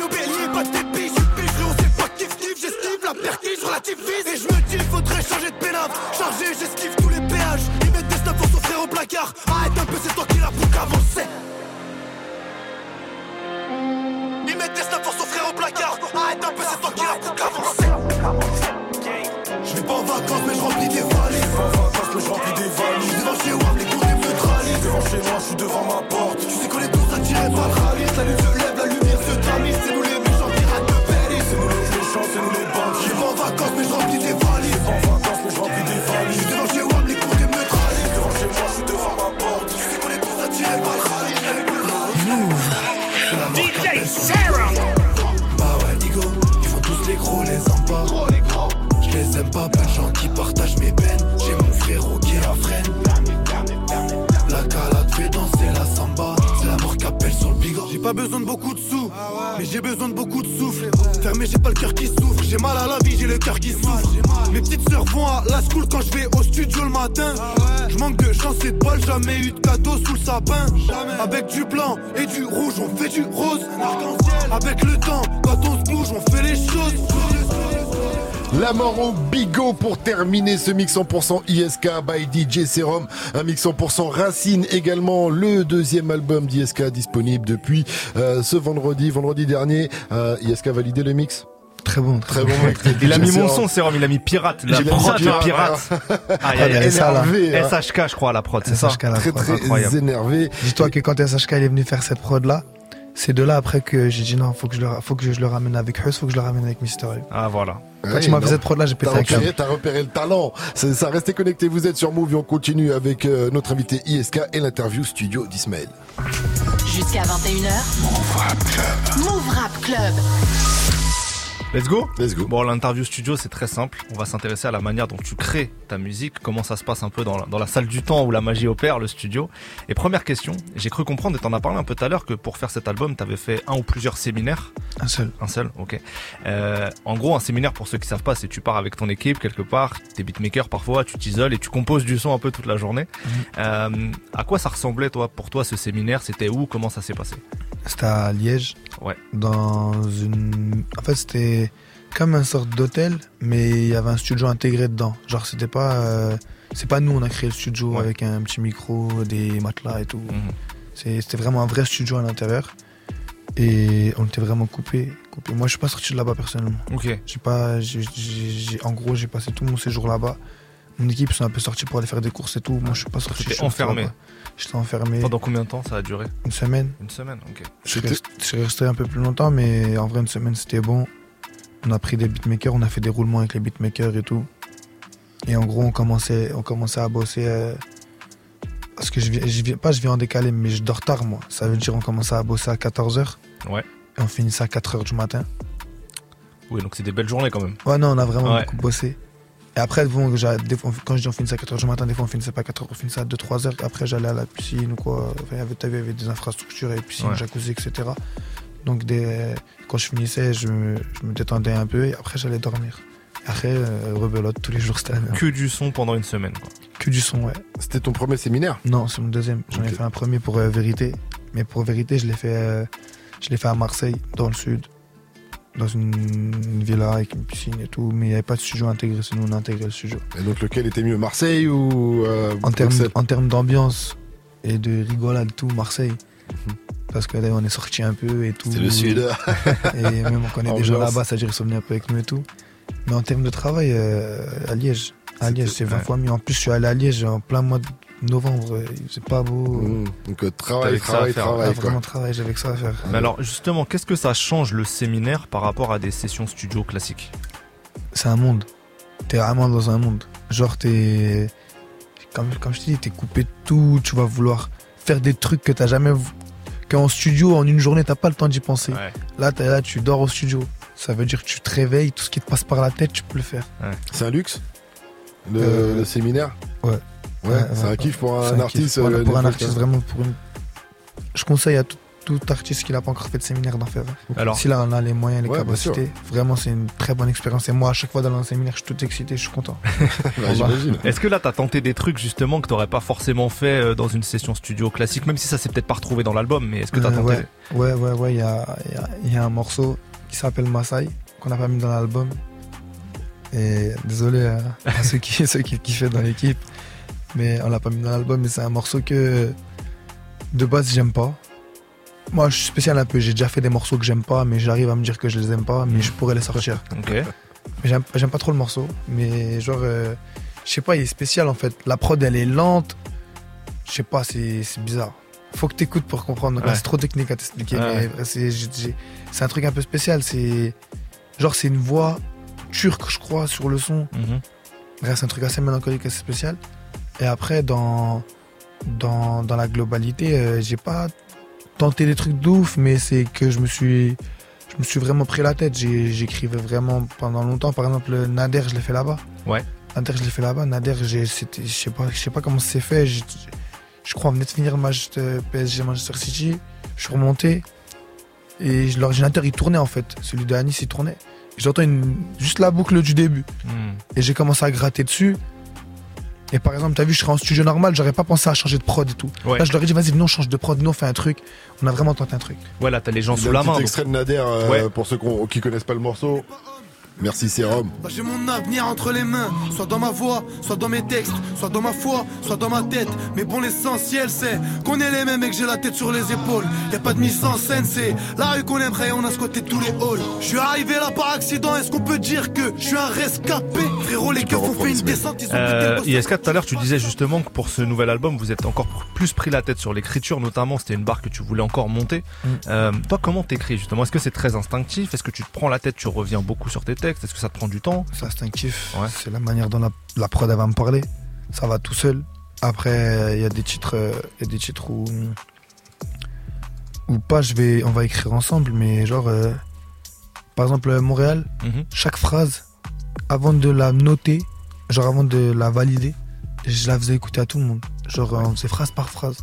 Et je me dis, faudrait changer de pénave. Chargé, j'esquive tous les péages. Ils mettent des snaps pour s'offrir au placard. Arrête un peu, c'est toi qui l'as pour qu'avancer. Ils mettent des snaps pour s'offrir au placard. Arrête un peu, c'est toi qui l'as pour qu'avancer. Je vais pas en vacances mais je remplis des valises. Je vais en vacances mais je des valises. Je devant chez les cours des Devant chez moi, je suis devant ma porte. Tu sais qu'on est tous attirés par le rallye Aime pas, plein de gens qui partagent mes peines. J'ai mon frérot qui freine. La calade fait danser la samba. C'est la mort qu'appelle j'ai besoin de beaucoup de souffle. Fermé, j'ai pas le cœur qui souffre. J'ai mal à la vie, j'ai le cœur qui souffre. Mes petites sœurs vont à la school quand je vais au studio le matin. Je manque de chance et de bol, jamais eu de cadeau sous le sapin. Avec du blanc et du rouge, on fait du rose. Avec le temps, quand on se bouge, on fait les choses. La mort au bigot pour terminer ce mix 100% ISK by DJ Serum. Un mix 100% Racine également. Le deuxième album d'ISK disponible depuis euh, ce vendredi, vendredi dernier. Euh, ISK validé le mix? Très bon, très bon. il a mis mon son, Serum, il a mis pirate. La prod de pirate. Ah, il est énervé. Hein. SHK, je crois, la prod, c'est ça. Très, très énervé. Dis-toi que quand SHK il est venu faire cette prod là, c'est de là après que j'ai dit non, faut que je le, faut que je le ramène avec Hus, faut que je le ramène avec Mister Ah voilà. Quand tu m'as fait cette prod là, j'ai pété un câble. T'as repéré le talent. Ça, restez connectés, vous êtes sur Move et on continue avec euh, notre invité ISK et l'interview studio d'Ismaël. Jusqu'à 21h. Move Rap Club. Move Rap Club. Let's go Let's go. Bon, l'interview studio, c'est très simple. On va s'intéresser à la manière dont tu crées ta musique, comment ça se passe un peu dans la, dans la salle du temps où la magie opère, le studio. Et première question, j'ai cru comprendre, et t'en as parlé un peu tout à l'heure, que pour faire cet album, t'avais fait un ou plusieurs séminaires. Un seul. Un seul, ok. Euh, en gros, un séminaire, pour ceux qui savent pas, c'est tu pars avec ton équipe quelque part, t'es beatmaker parfois, tu t'isoles et tu composes du son un peu toute la journée. Mhm. Euh, à quoi ça ressemblait, toi, pour toi, ce séminaire? C'était où? Comment ça s'est passé? C'était à Liège. Ouais. Dans une. En fait, c'était comme une sorte d'hôtel, mais il y avait un studio intégré dedans. Genre, c'était pas. euh, c'est pas nous, on a créé le studio avec un petit micro, des matelas et tout. Mhm. C'était vraiment un vrai studio à l'intérieur. Et on était vraiment coupé. Moi, je suis pas sorti de là-bas personnellement. Ok. J'ai pas. j'ai- en gros, j'ai passé tout mon séjour là-bas. Mon équipe sont un peu sortis pour aller faire des courses et tout. Moi, je suis pas sorti. J'étais je suis resté enfermé. J'étais enfermé. Pendant combien de temps ça a duré? Une semaine. Une semaine, ok. Je suis resté- je suis resté un peu plus longtemps, mais en vrai, une semaine, c'était bon. On a pris des beatmakers, on a fait des roulements avec les beatmakers et tout. Et en gros, on commençait, on commençait à bosser. euh, parce que je viens, je viens- pas je viens en décalé, mais je dors tard, moi. Ça veut dire on commençait à bosser à 14h. Ouais. Et on finissait à 4h du matin. Oui, donc c'est des belles journées quand même. Ouais, non, on a vraiment Ouais. beaucoup bossé. Et après, bon, j'ai- des fois, quand je dis on finissait à 4h du matin, des fois on finissait pas à 4h, on finissait à 2-3h. Après, j'allais à la piscine ou quoi. Enfin, il y avait, t'as vu, il y avait des infrastructures, et piscine, Ouais. jacuzzi, etc. Donc, des, quand je finissais, je me, je me détendais un peu et après, j'allais dormir. Après, euh, rebelote, tous les jours, c'était. Que du son pendant une semaine, quoi. Que du son, ouais. C'était ton premier séminaire? Non, c'est mon deuxième. J'en ai fait un premier pour euh, Vérité. Mais pour Vérité, je l'ai fait, euh, je l'ai fait à Marseille, dans le sud. Dans une, une villa avec une piscine et tout. Mais il n'y avait pas de studio intégré, sinon on a intégré le studio. Et donc lequel était mieux, Marseille ou euh, En termes, Bruxelles? en termes d'ambiance et de rigolade, tout, Marseille. Parce que là, on est sorti un peu et tout. C'est le sud. et même on connaît des gens là-bas, c'est-à-dire sont venus un peu avec nous et tout. Mais en termes de travail, euh, à Liège, à Liège, c'est 20 ouais. fois mieux. En plus, je suis allé à Liège en plein mois de novembre. C'est pas beau. Mmh. Donc euh, travail, travail. Ah, travail. quoi. vraiment travail, j'avais que ça à faire. Mais alors, justement, qu'est-ce que ça change le séminaire par rapport à des sessions studio classiques? C'est un monde. T'es vraiment dans un monde. Genre, t'es. Comme, comme je te dis, t'es coupé de tout. Tu vas vouloir faire des trucs que t'as jamais. vu- Qu'en studio, en une journée, t'as pas le temps d'y penser. Ouais. Là, là, tu dors au studio. Ça veut dire que tu te réveilles, tout ce qui te passe par la tête, tu peux le faire. C'est un luxe le, Euh, le séminaire? Ouais. Ouais, Ouais, c'est un kiff pour un artiste. Euh, pour un artiste, hein. vraiment, pour une. Je conseille à tout, tout artiste qui n'a pas encore fait de séminaire d'en faire. Alors, Si là, on a les moyens, les Ouais, capacités, vraiment, c'est une très bonne expérience. Et moi, à chaque fois dans un séminaire, je suis tout excité, je suis content. Bah, J'imagine. est-ce que là, t'as tenté des trucs justement que t'aurais pas forcément fait euh, dans une session studio classique, même si ça s'est peut-être pas retrouvé dans l'album, mais est-ce que t'as Euh, tenté? ouais, ouais, ouais, ouais, il y a, il y a- il y a un morceau qui s'appelle Masai, qu'on n'a pas mis dans l'album. Et désolé euh, à ceux qui, ceux qui kiffaient dans l'équipe, mais on l'a pas mis dans l'album, mais c'est un morceau que de base j'aime pas. Moi je suis spécial un peu, j'ai déjà fait des morceaux que j'aime pas, mais j'arrive à me dire que je les aime pas, mais je pourrais les sortir. Ok. J'aime j'aime pas trop le morceau, mais genre, euh, je sais pas, il est spécial en fait. La prod elle est lente, je sais pas, c'est c'est bizarre. Faut que t'écoutes pour comprendre. Donc là, Ouais. c'est trop technique à t'expliquer, Ouais. mais c'est j'ai- j'ai- c'est un truc un peu spécial. C'est genre, c'est une voix turque, je crois, sur le son. Mhm. Bref, c'est un truc assez mélancolique, assez spécial. Et après, dans, dans, dans la globalité, euh, j'ai pas tenté des trucs de ouf, mais c'est que je me suis, je me suis vraiment pris la tête. J'écrivais vraiment pendant longtemps. Par exemple, Nader, je l'ai fait là-bas. Ouais. Nader, je l'ai fait là-bas. Nader, je sais pas, je sais pas comment c'est fait. J'ai- Je crois, venait de finir le match PSG Manchester City. Je suis remonté. et l'ordinateur il tournait en fait. Celui de Anis il tournait. J'entends juste la boucle du début. Hmm. Et j'ai commencé à gratter dessus. Et par exemple, t'as vu, je serais en studio normal, j'aurais pas pensé à changer de prod et tout. Ouais. Là, je leur ai dit, vas-y, venons, on change de prod, nous, on fait un truc. On a vraiment tenté un truc. Voilà, t'as les gens sous la main. donc- extrait de Nader euh, Ouais. pour ceux qui connaissent pas le morceau. Merci Sérum. Bah, J'ai mon avenir entre les mains, soit dans ma voix, soit dans mes textes, soit dans ma foi, soit dans ma tête. Mais bon, l'essentiel c'est qu'on est les mêmes et que j'ai la tête sur les épaules. Y a pas de mise en scène, c'est la rue qu'on aimerait, on a squatté tous les halls. Je suis arrivé là par accident, est-ce qu'on peut dire que je suis un rescapé? Frérot, les keufs ont fait une descente, ils ont Euh. ISK, tout à l'heure, tu disais justement que pour ce nouvel album, vous êtes encore plus pris la tête sur l'écriture, notamment. C'était une barre que tu voulais encore monter. Mm. Euh, toi, comment t'écris justement? Est-ce que c'est très instinctif? Est-ce que tu te prends la tête, tu reviens beaucoup sur tes textes? Est-ce que ça te prend du temps C'est instinctif. Ouais. C'est la manière dont la, la prod elle va me parler. Ça va tout seul. Après, il y a des titres, euh, il y a des titres où, ou pas, je vais, on va écrire ensemble, mais genre, euh, par exemple, euh, Montréal, Mhm. chaque phrase, avant de la noter, genre avant de la valider, je la faisais écouter à tout le monde. Genre, on faisait phrase par phrase.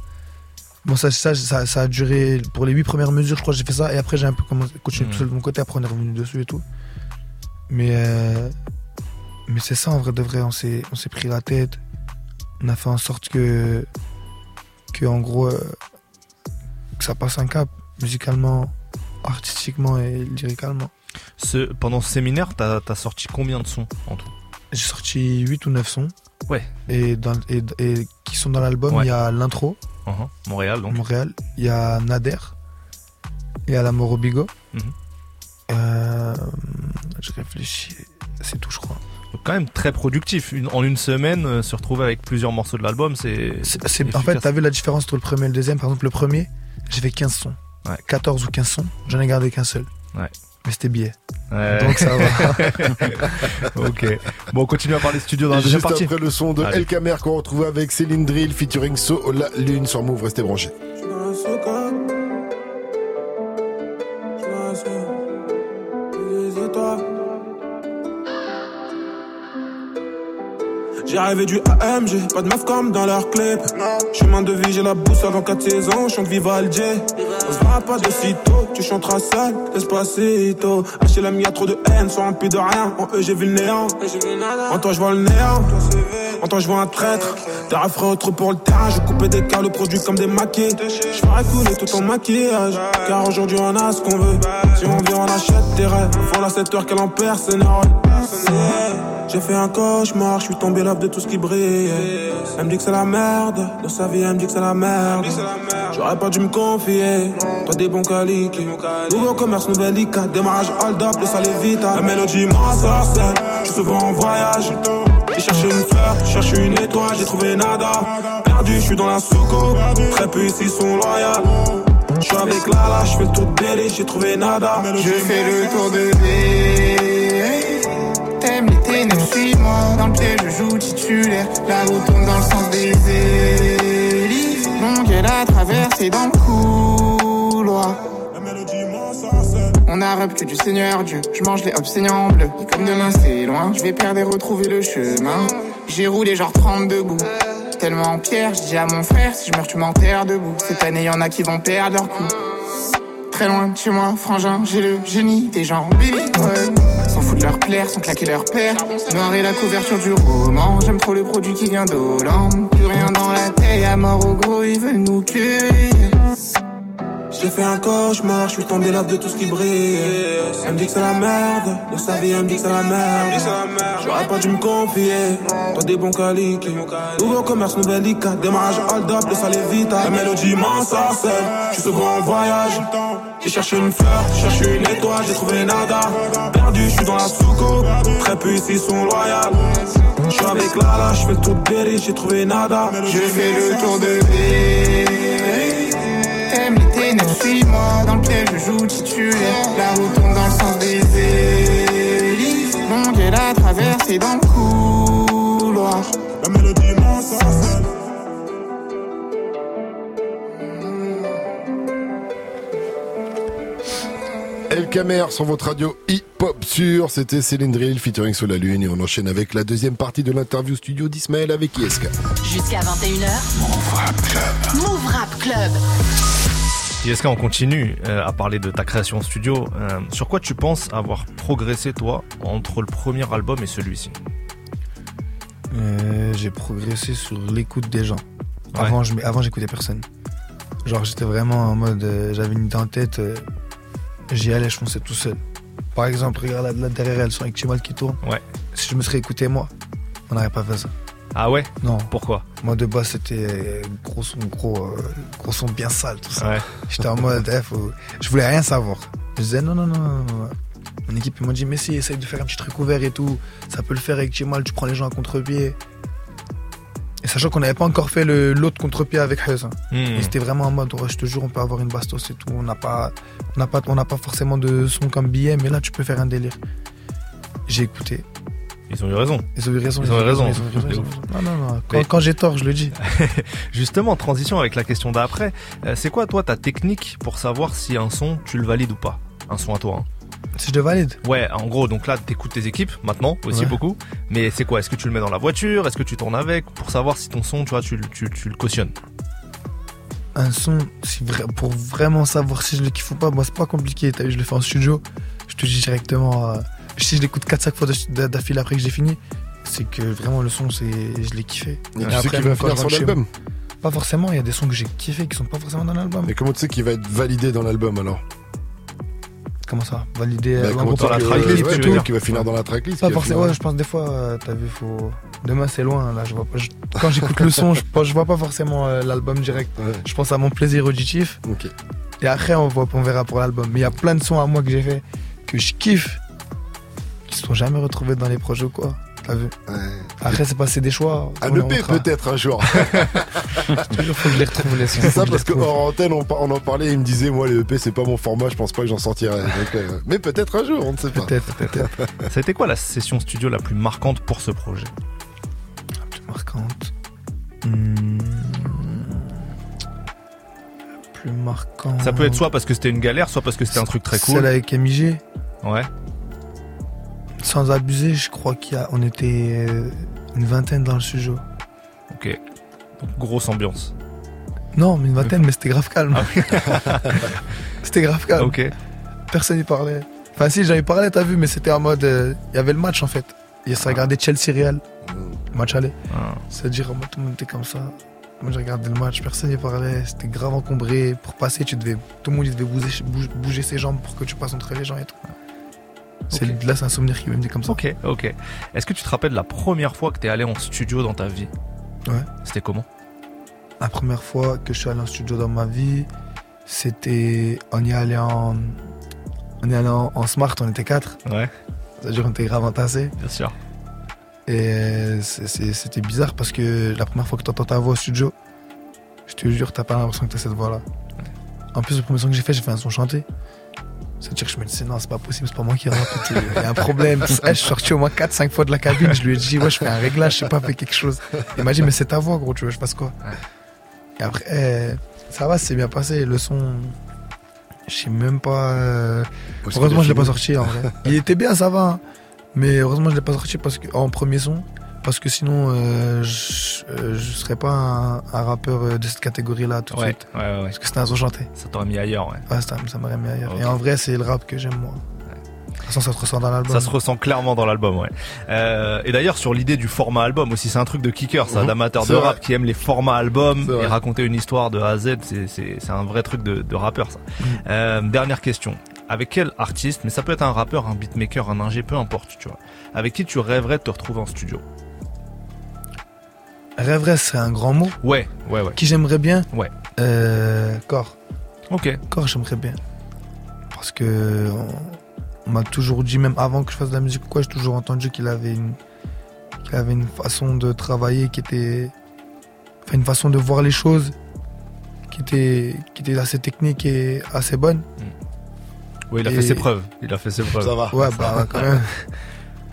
Bon, ça, ça, ça, ça a duré pour les huit premières mesures, je crois j'ai fait ça, et après j'ai un peu commencé, continué Mhm. tout seul de mon côté, après on est revenu dessus et tout. Mais, euh, mais c'est ça en vrai de vrai, on s'est, on s'est pris la tête, on a fait en sorte que, que en gros, euh, que ça passe un cap, musicalement, artistiquement et lyricalement. ce, Pendant ce séminaire, t'as as sorti combien de sons en tout? J'ai sorti 8 ou 9 sons. Ouais. Et, dans, et, et qui sont dans l'album, il Ouais. y a l'intro, Mhm. Montréal, donc. Montréal, il y a Nader, il y a la Moro Bigo. Mhm. Euh, je réfléchis, c'est tout, je crois. Donc, quand même très productif. Une- en une semaine, euh, se retrouver avec plusieurs morceaux de l'album, c'est. C'est- c'est- en fait, t'as vu la différence entre le premier et le deuxième? Par exemple, le premier, j'ai fait 15 sons. Ouais. 14 ou 15 sons, j'en ai gardé qu'un seul. Ouais. Mais c'était billet. Ouais. Donc ça va. ok. Bon, on continue à parler studio dans la deuxième Juste partie. après le son de Allez. El Kamer qu'on retrouve avec Céline Drill featuring So La Lune sur Move, restez branchés. J'ai rêvé du AMG, pas de meuf comme dans leur clip. Chemin de vie, j'ai la bousse avant 4 saisons, chante Vivaldi. On se verra pas de sitôt, tu chanteras seul, Despacito. Haché la y a trop de haine, sois rempli de rien. En eux, j'ai vu le néant. En toi, je vois le néant. En toi, je vois un traître. T'es affreux trop pour le terrain, je coupais des câbles produits comme des maquis. Je ferai couler tout en maquillage, car aujourd'hui on a ce qu'on veut. Si on veut, on achète tes rêves. La 7 heures qu'elle en perd, c'est normal. J'ai fait un cauchemar, je suis tombé là de tout ce qui brille. Elle me dit que c'est la merde, dans sa vie elle me dit que c'est la merde. J'aurais pas dû me confier, toi des bons caliques. Nouveau commerce, nouvelle ICA, démarrage hold up, laisse aller vite. La mélodie m'ensorcelle, je suis souvent en voyage. J'ai cherché une fleur, cherche une étoile, j'ai trouvé nada. Perdu, je suis dans la soucoupe, très peu ici sont loyaux. Je suis avec Lala, je fais le tour de Delhi, j'ai trouvé nada. Je fais le tour de Delhi. T'aimes ténèbres, suis-moi. Dans le piège, je joue titulaire. La route tourne dans le sens des hélices. Mon Dieu, la traversée dans le couloir. On a que du Seigneur Dieu. Je mange les obscénients bleus. Et comme demain c'est loin, je vais perdre et retrouver le chemin. J'ai roulé genre 30 debout. Tellement en pierre, je dis à mon frère, si je meurs, tu m'enterres debout. Cette année, y en a qui vont perdre leur coup. Très loin chez moi, frangin, j'ai le génie des gens. Baby, ouais. S'en foutent de leur plaire, sans claquer leur père. Noir et la couverture du roman. J'aime trop le produit qui vient d'Hollande. Plus rien dans la tête, à mort au gros, ils veulent nous cueillir. J'ai fait un cauchemar, je suis tombé là de tout ce qui brille. Elle me dit que c'est la merde, de sa vie elle me dit que c'est la merde. J'aurais pas dû me confier, toi des bons caliques. Nouveau commerce, nouvelle ICA, démarrage hold up, laisse aller vite. La mélodie m'ensorcelle, je suis souvent en voyage. J'ai cherché une fleur, j'ai cherché une étoile, j'ai trouvé nada. Perdu, je suis dans la soucoupe, très peu ici sont loyaux. Je suis avec Lala, je fais le de Berry, j'ai trouvé nada. Je fais le tour de Berry. Suis-moi. Dans le piège, je joue titulaire. La route tourne dans le sens des hélices. Mon Dieu, la traversée dans le couloir. La mélodie m'ensorcelle. El Kamer sur votre radio hip-hop sûr, c'était Céline Drill featuring sur la lune et on enchaîne avec la deuxième partie de l'interview studio d'Ismaël avec ISK. Jusqu'à 21h. Move Rap Club. Move Rap Club. JSK, on continue euh, à parler de ta création en studio. Euh, sur quoi tu penses avoir progressé, toi, entre le premier album et celui-ci? Euh, J'ai progressé sur l'écoute des gens. Avant, je, avant j'écoutais personne. Genre, j'étais vraiment en mode. J'avais une idée en tête, j'y allais, je fonçais tout seul. Par exemple, regarde là, derrière elle, son avec Chimal qui tourne. Ouais. Si je me serais écouté moi, on n'aurait pas fait ça. Ah ouais Non. Pourquoi Moi de base c'était gros son, gros, gros son bien sale, tout ça. J'étais en mode F, je voulais rien savoir. Je disais non, non, non, non. Mon équipe m'a dit mais si, essaye de faire un petit truc ouvert et tout. Ça peut le faire avec Chimal, tu prends les gens à contre-pied. Et sachant qu'on n'avait pas encore fait l'autre contre-pied avec Huzz. Hein. Hmm. c'était vraiment en mode, je te jure, on peut avoir une bastos et tout. On n'a pas, on n'a pas, on n'a pas forcément de son comme billet, mais là, tu peux faire un délire. J'ai écouté. Ils ont eu raison. Ils ont eu raison. Ils, ont, eu raison. Non, non, non. Quand, j'ai tort, je le dis. Justement, transition avec la question d'après. Euh, c'est quoi, toi, ta technique pour savoir si un son, tu le valides ou pas? Un son à toi. Hein si je le valide Ouais, en gros, donc là, t'écoutes tes équipes maintenant aussi beaucoup. Mais c'est quoi? Est-ce que tu le mets dans la voiture? Est-ce que tu tournes avec? Pour savoir si ton son, tu vois, tu, tu, tu le cautionnes Un son, si pour vraiment savoir si je le kiffe ou pas, moi, c'est pas compliqué. As vu, je le fais en studio. Je te dis directement. Euh, si je l'écoute 4-5 fois d'affilée après que j'ai fini, c'est que vraiment le son, c'est je l'ai kiffé. Et, tu sais qu'il va finir l'album Pas forcément, il y a des sons que j'ai kiffé qui sont pas forcément dans l'album. Mais comment tu sais qu'il va être validé dans l'album alors? Comment ça? Valider bah, dans la tracklist ouais, tout Qui va finir dans la tracklist Pas forcément, ouais, je pense des fois, euh, t'as vu, faut. Demain c'est loin, là, je vois pas. Quand j'écoute le son, je, je vois pas forcément euh, l'album direct. Je pense à mon plaisir auditif. Et après, on, voit, on verra pour l'album. Mais il y a plein de sons à moi que j'ai fait que je kiffe, qui se sont jamais retrouvés dans les projets ou quoi. T'as vu Après, c'est passé des choix. Un EP peut-être un jour. Toujours faut que je les retrouve les C'est ça parce qu'en antenne, on, en parlait, il me disait, moi, les EP, c'est pas mon format, je pense pas que j'en sortirai. Euh, mais peut-être un jour, on ne sait pas. Peut-être, peut-être. Ça a été quoi la session studio la plus marquante pour ce projet? La plus marquante. La plus marquante. Ça peut être soit parce que c'était une galère, soit parce que c'était un truc très cool. Celle avec MIG Ouais. Sans abuser, je crois qu'on était euh, une vingtaine dans le studio. Ok. Donc, grosse ambiance. Non, mais une vingtaine, mais c'était grave calme. Ah c'était grave calme. Ok. Personne n'y parlait. Enfin, si, j'avais parlé, t'as vu, mais c'était en mode. Euh, il y avait le match en fait. Et ça regardait Chelsea Real. Match aller. Ah. C'est-à-dire, tout le monde était comme ça. Moi, j'ai regardé le match, personne n'y parlait. C'était grave encombré. Pour passer, tu devais, tout le monde devait bouger, bouger ses jambes pour que tu passes entre les gens et tout. C'est là, c'est un souvenir qui me dit comme ça. Ok, ok. Est-ce que tu te rappelles la première fois que tu es allé en studio dans ta vie? Ouais. C'était comment? La première fois que je suis allé en studio dans ma vie, c'était. On y allait en. On y allait en, smart, on était quatre. Ouais. C'est-à-dire, on était grave entassés. Bien sûr. Et c'était bizarre parce que la première fois que tu entends ta voix au studio, je te jure, t'as pas l'impression que t'as cette voix-là. En plus, le premier son que j'ai fait, j'ai fait un son chanté. C'est-à-dire que je me disais, non, c'est pas possible, c'est pas moi qui rappe. Il y a un problème. je suis sorti au moins 4-5 fois de la cabine. Je lui ai dit, ouais, je fais un réglage, je sais pas, fais quelque chose. Il m'a dit, mais c'est ta voix, gros, tu veux, je fasse quoi? Et après, eh, ça va, c'est bien passé. Le son, je sais même pas. Euh, heureusement, je l'ai pas sorti en vrai. Il était bien, ça va. Hein. Mais heureusement, je l'ai pas sorti parce que, en premier son parce que sinon euh, je, euh, je serais pas un, rappeur euh, de cette catégorie-là tout de suite. Ouais, ouais. Parce que c'était un son chanté. Ça t'aurait mis ailleurs, ouais. Ouais, ça, ça m'aurait mis ailleurs. Et en vrai, c'est le rap que j'aime moi. De toute façon, ça se ressent dans l'album. Ça se ressent clairement dans l'album, ouais. Euh, et d'ailleurs, sur l'idée du format album aussi, c'est un truc de kicker, ça, mhm. d'amateurs de rap qui aiment les formats album et raconter une histoire de A à Z, c'est un vrai truc de, de rappeur, ça. Mhm. Dernière question. Avec quel artiste, mais ça peut être un rappeur, un beatmaker, un ingé, peu importe, tu vois. Avec qui tu rêverais de te retrouver en studio? Rêverait, c'est un grand mot. Ouais, ouais, ouais. Qui j'aimerais bien Ouais. Euh, Corps. Ok. Corps, j'aimerais bien. Parce que on, m'a toujours dit, même avant que je fasse de la musique ou quoi, j'ai toujours entendu qu'il avait une, qu'il avait une façon de travailler qui était, enfin une façon de voir les choses qui était, qui était assez technique et assez bonne. Hmm. Oui, il a fait ses preuves. Il a fait ses preuves. Ça va. Ouais, bah quand même.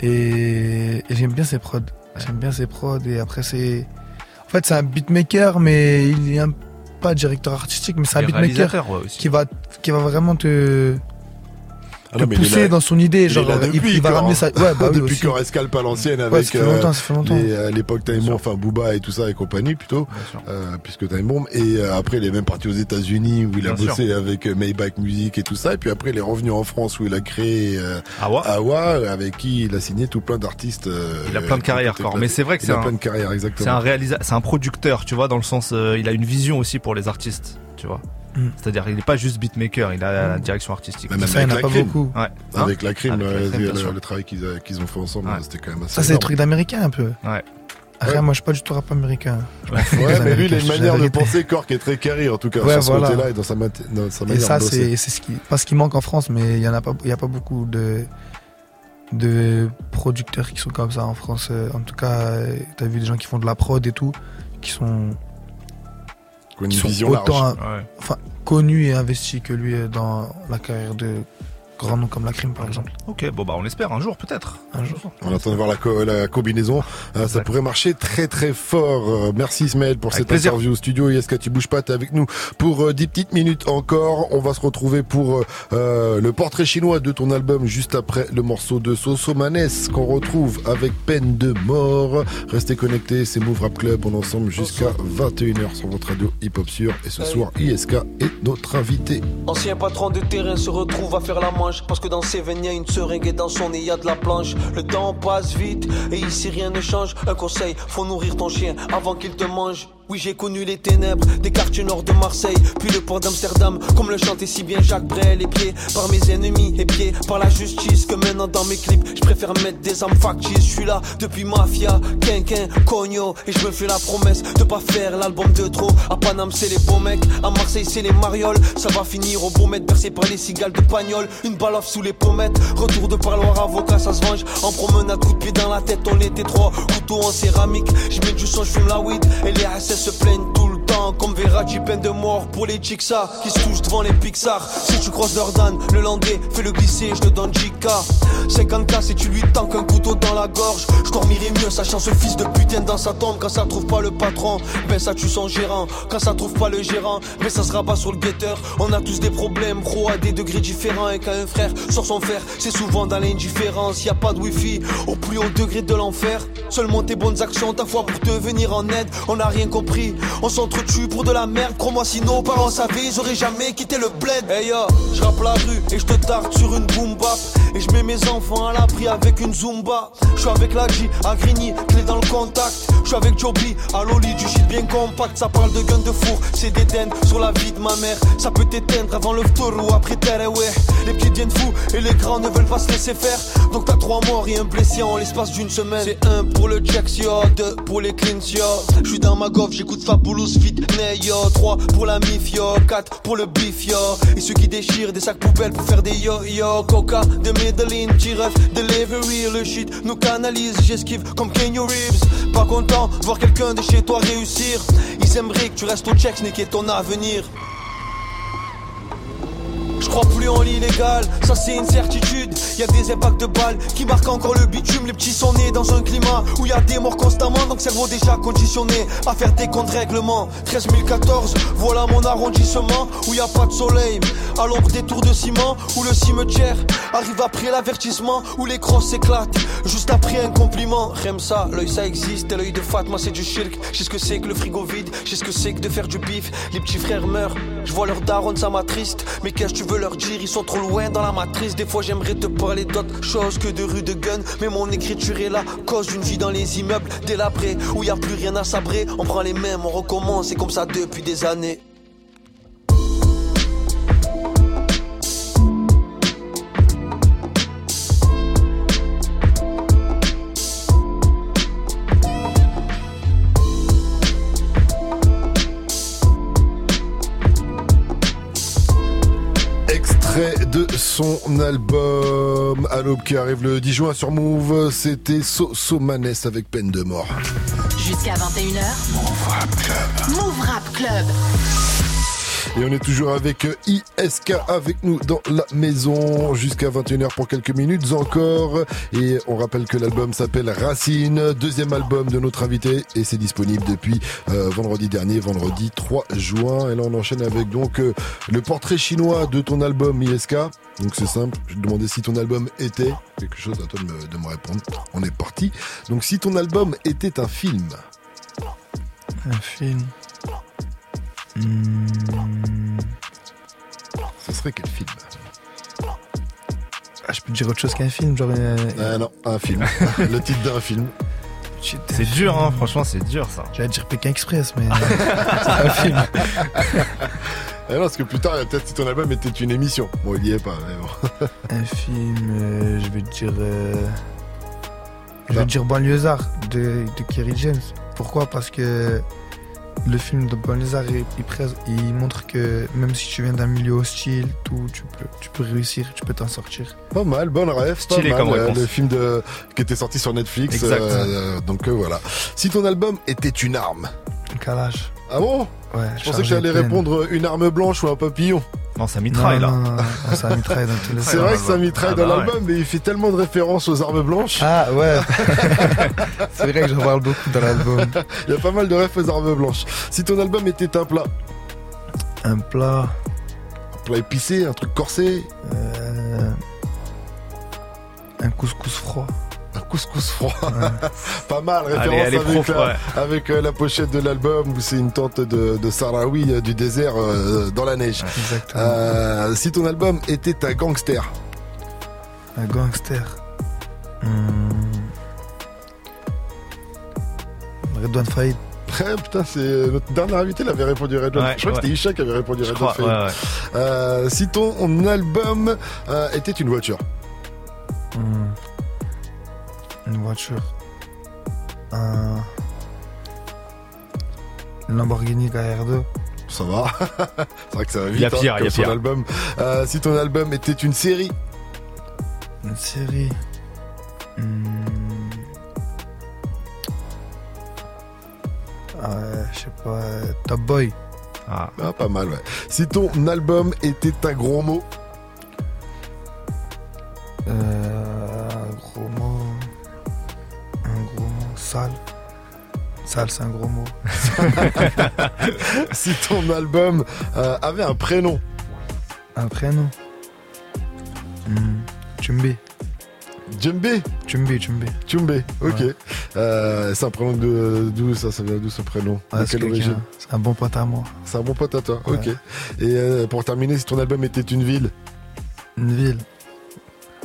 Et, et j'aime bien ses prods. J'aime bien ses prods et après c'est. En fait, c'est un beatmaker, mais il est un... pas directeur artistique, mais c'est un beatmaker qui va qui va vraiment te Ah non, est pousser là- dans son idée. Genre, là il, depuis il va ramener ça. Ouais, bah oui, depuis aussi. qu'on rescalpe à l'ancienne Ouais, avec ça fait longtemps, ça fait longtemps. les- à l'époque Time Bomb, enfin Booba et tout ça et compagnie plutôt, euh, puisque Time Bomb. Et euh, après, il est même parti aux États-Unis où il a Bien bossé avec euh, Maybach Music et tout ça. Et puis après, il est revenu en France où il a créé euh, Awa. Awa, avec qui il a signé tout plein d'artistes. euh, Il a plein de carrières, éclatés. Mais c'est vrai que Il c'est a un- plein de carrières, C'est exactement. un réalisa c'est un producteur, tu vois, dans le sens, euh, il a une vision aussi pour les artistes, tu vois. Mm. C'est-à-dire, il n'est pas juste beatmaker, il a la direction artistique. Mais même Ça, il y en a avec pas la crime. beaucoup. Ouais. Hein Avec la crime, Avec la euh, crime, le, travail qu'ils ont fait ensemble, Ouais. c'était quand même assez Ça, c'est des trucs d'américain un peu. Ouais. Après, Ouais. moi, je suis pas du tout rap américain. Ouais, mais lui, il a une manière de penser corps qui est très carré, en tout cas, Ouais, sur ce voilà. côté-là et dans sa, mat- dans sa Et manière ça, de bosser. c'est c'est ce qui, pas ce qui manque en France, mais il y en a pas, il y a pas beaucoup de de producteurs qui sont comme ça en France. Euh, En tout cas, euh, t'as vu des gens qui font de la prod et tout, qui sont, Qui ont une qui sont vision autant, large. Ouais. enfin, connus et investis que lui dans la carrière de grands noms comme la crime, par exemple. Ok, bon bah on espère un jour peut-être. Un jour. On attend de voir la, co- la combinaison. Euh, ça pourrait marcher très très fort. Euh, merci Ismaël pour Avec cette plaisir. interview au studio. Yaska, tu bouges pas, t'es avec nous pour euh, 10 petites minutes encore? On va se retrouver pour euh, euh, le portrait chinois de ton album juste après le morceau de Soso Manes qu'on retrouve avec peine de mort. Restez connectés, c'est Move Rap Club. On est ensemble jusqu'à 21h sur votre radio hip hop sûr. Et ce soir, ISK est notre invité. Ancien patron de terrain se retrouve à faire la Parce que dans Seven y une seringue et dans son nez y a de la planche. Le temps passe vite et ici rien ne change. Un conseil, faut nourrir ton chien avant qu'il te mange oui j'ai connu les ténèbres des quartiers nord de Marseille Puis le port d'Amsterdam Comme le chantait si bien Jacques Brel Les pieds par mes ennemis et pieds par la justice Que maintenant dans mes clips Je préfère mettre des armes factices. Je suis là depuis Mafia, Quinquin, Cogno Et je me fais la promesse de pas faire l'album de trop. À Paname c'est les beaux mecs À Marseille c'est les marioles. Ça va finir au beau maître bercé par les cigales de Pagnol. Une balle off sous les pommettes Retour de parloir avocat ça se venge. En promenade coup de pied dans la tête On était trois couteaux en céramique Je mets du son je fume la weed. Et les SS se plaignent tout le Comme Verratti peine de mort pour les Chixa Qui se touchent devant les Pixar. Si tu croises Jordan Le landais fais le glisser Je te donne JK 50k si tu lui tanques un couteau dans la gorge Je dormirai mieux sachant ce fils de putain dans sa tombe. Quand ça trouve pas le patron Ben ça tue son gérant. Quand ça trouve pas le gérant Ben ça se rabat sur le guetteur. On a tous des problèmes Bro à des degrés différents. Et quand un frère sort son fer C'est souvent dans l'indifférence. Y a pas de wifi Au plus haut degré de l'enfer. Seulement tes bonnes actions Ta foi pour te venir en aide. On n'a rien compris On s'entretue pour de la merde Crois-moi si nos savaient Ils auraient jamais quitté le bled. Hey yo Je rappe la rue et je te tarte sur une boom bap Et je mets mes enfants à l'abri avec une zumba. Je suis avec la G à Grigny Clé dans le contact. Je suis avec Joby à Loli Du shit bien compact. Ça parle de gun de four C'est d'Éden sur la vie de ma mère. Ça peut t'éteindre avant le ou après terre ouais. Les petits deviennent fous et les grands ne veulent pas se laisser faire. Donc t'as trois morts et un blessé en l'espace d'une semaine. C'est un pour le checks yo Deux pour les cleans yo Je suis dans ma goffe j'écoute Fabulous Fit Nay yo. Trois pour la mif yo. Quatre pour le beef yo. Et ceux qui déchirent des sacs poubelles pour faire des yo yo. Coca de Medellin T-Ref Delivery le shit nous canalise J'esquive comme Kenny Reeves. Pas content de voir quelqu'un de chez toi réussir. Ils aimeraient que tu restes au checks niquer ton avenir je crois plus en l'illégal, ça c'est une certitude. Y a des impacts de balles qui marquent encore le bitume. Les petits sont nés dans un climat où y a des morts constamment, donc cerveau déjà conditionné à faire des contre-règlements. 13014, voilà mon arrondissement où y a pas de soleil. À l'ombre des tours de ciment, où le cimetière arrive après l'avertissement, où les crosses s'éclatent juste après un compliment. ça, l'œil ça existe, et l'œil de Fatma c'est du shirk. J'ai ce que c'est que le frigo vide, j'ai ce que c'est que de faire du bif. Les petits frères meurent, je vois leur daronne, ça m'attriste. Mais qu'est-ce que tu veux leur dire, ils sont trop loin dans la matrice. Des fois j'aimerais te parler d'autre chose que de rue de gun. Mais mon écriture est là, cause d'une vie dans les immeubles délabrés, où y a plus rien à sabrer. On prend les mêmes, on recommence, c'est comme ça depuis des années. Son album à l'aube qui arrive le 10 juin sur Move, c'était So avec peine de mort. Jusqu'à 21h. Move Rap Club. Move Rap Club. Et on est toujours avec euh, ISK avec nous dans la maison jusqu'à 21h pour quelques minutes encore. Et on rappelle que l'album s'appelle Racine, deuxième album de notre invité et c'est disponible depuis euh, vendredi dernier, vendredi 3 juin. Et là on enchaîne avec donc euh, le portrait chinois de ton album ISK. Donc c'est simple, je te demandais si ton album était quelque chose à toi de me, de me répondre. On est parti. Donc si ton album était un film. Un film. Hmm. Ce serait quel film? Ah, Je peux te dire autre chose qu'un film, genre. Euh, ah non, un film. le titre d'un film. C'est dur, hein, franchement, c'est dur ça. J'allais dire Pékin Express, mais c'est un film. Ah non, parce que plus tard, peut-être si ton album était une émission. Bon, il y est pas, mais bon. un film, euh, je vais te dire. Euh, je vais te dire Banlieusard de, de Kerry James. Pourquoi? Parce que le film de Banlieusard, il, il, montre que même si tu viens d'un milieu hostile, tout, tu peux, tu peux réussir, tu peux t'en sortir. Pas mal, bonne rêve. Stylé comme euh, Le film de, qui était sorti sur Netflix. Euh, donc euh, voilà. Si ton album était une arme. Un calage. Ah bon Ouais. Je pensais que j'allais répondre une arme blanche ou un papillon. Non, ça mitraille là. ça mitraille dans tous les C'est vrai que ça mitraille dans l'album, mais il fait tellement de références aux armes blanches. Ah ouais. c'est vrai que j'en parle beaucoup dans l'album. il y a pas mal de refs aux armes blanches. Si ton album était un plat. Un plat. Un plat épicé, un truc corsé. Euh... Un couscous froid couscous froid. pas mal, référence avec, euh, la, pochette de l'album où c'est une tente de, de Sarawi euh, du désert euh, dans la neige. si ton album était un gangster. Un gangster. Hmm. Redouane Faïd. putain, c'est notre dernier invité, il avait répondu Redouane. je crois que c'était Isha qui avait répondu Faïd. si ton album était une voiture. Voiture. Un. Lamborghini KR2. Ça va. c'est vrai que ça va vite. Il y a pire, hein, il y a pire. album. Euh, si ton album était une série. Une série. Hmm. Ah je sais pas. Top Boy. Ah. ah. pas mal, ouais. Si ton album était un gros mot. Sale, c'est un gros mot. si ton album euh, avait un prénom. Un prénom hmm. Chumbi. Jumbi Chumbi, Chumbi. Chumbi, ok. Euh, c'est un prénom de d'où ça, ça vient d'où ce prénom? Quelle origine? C'est un bon pote à moi. C'est un bon pote à toi, ok. Et euh, pour terminer, si ton album était une ville? Une ville.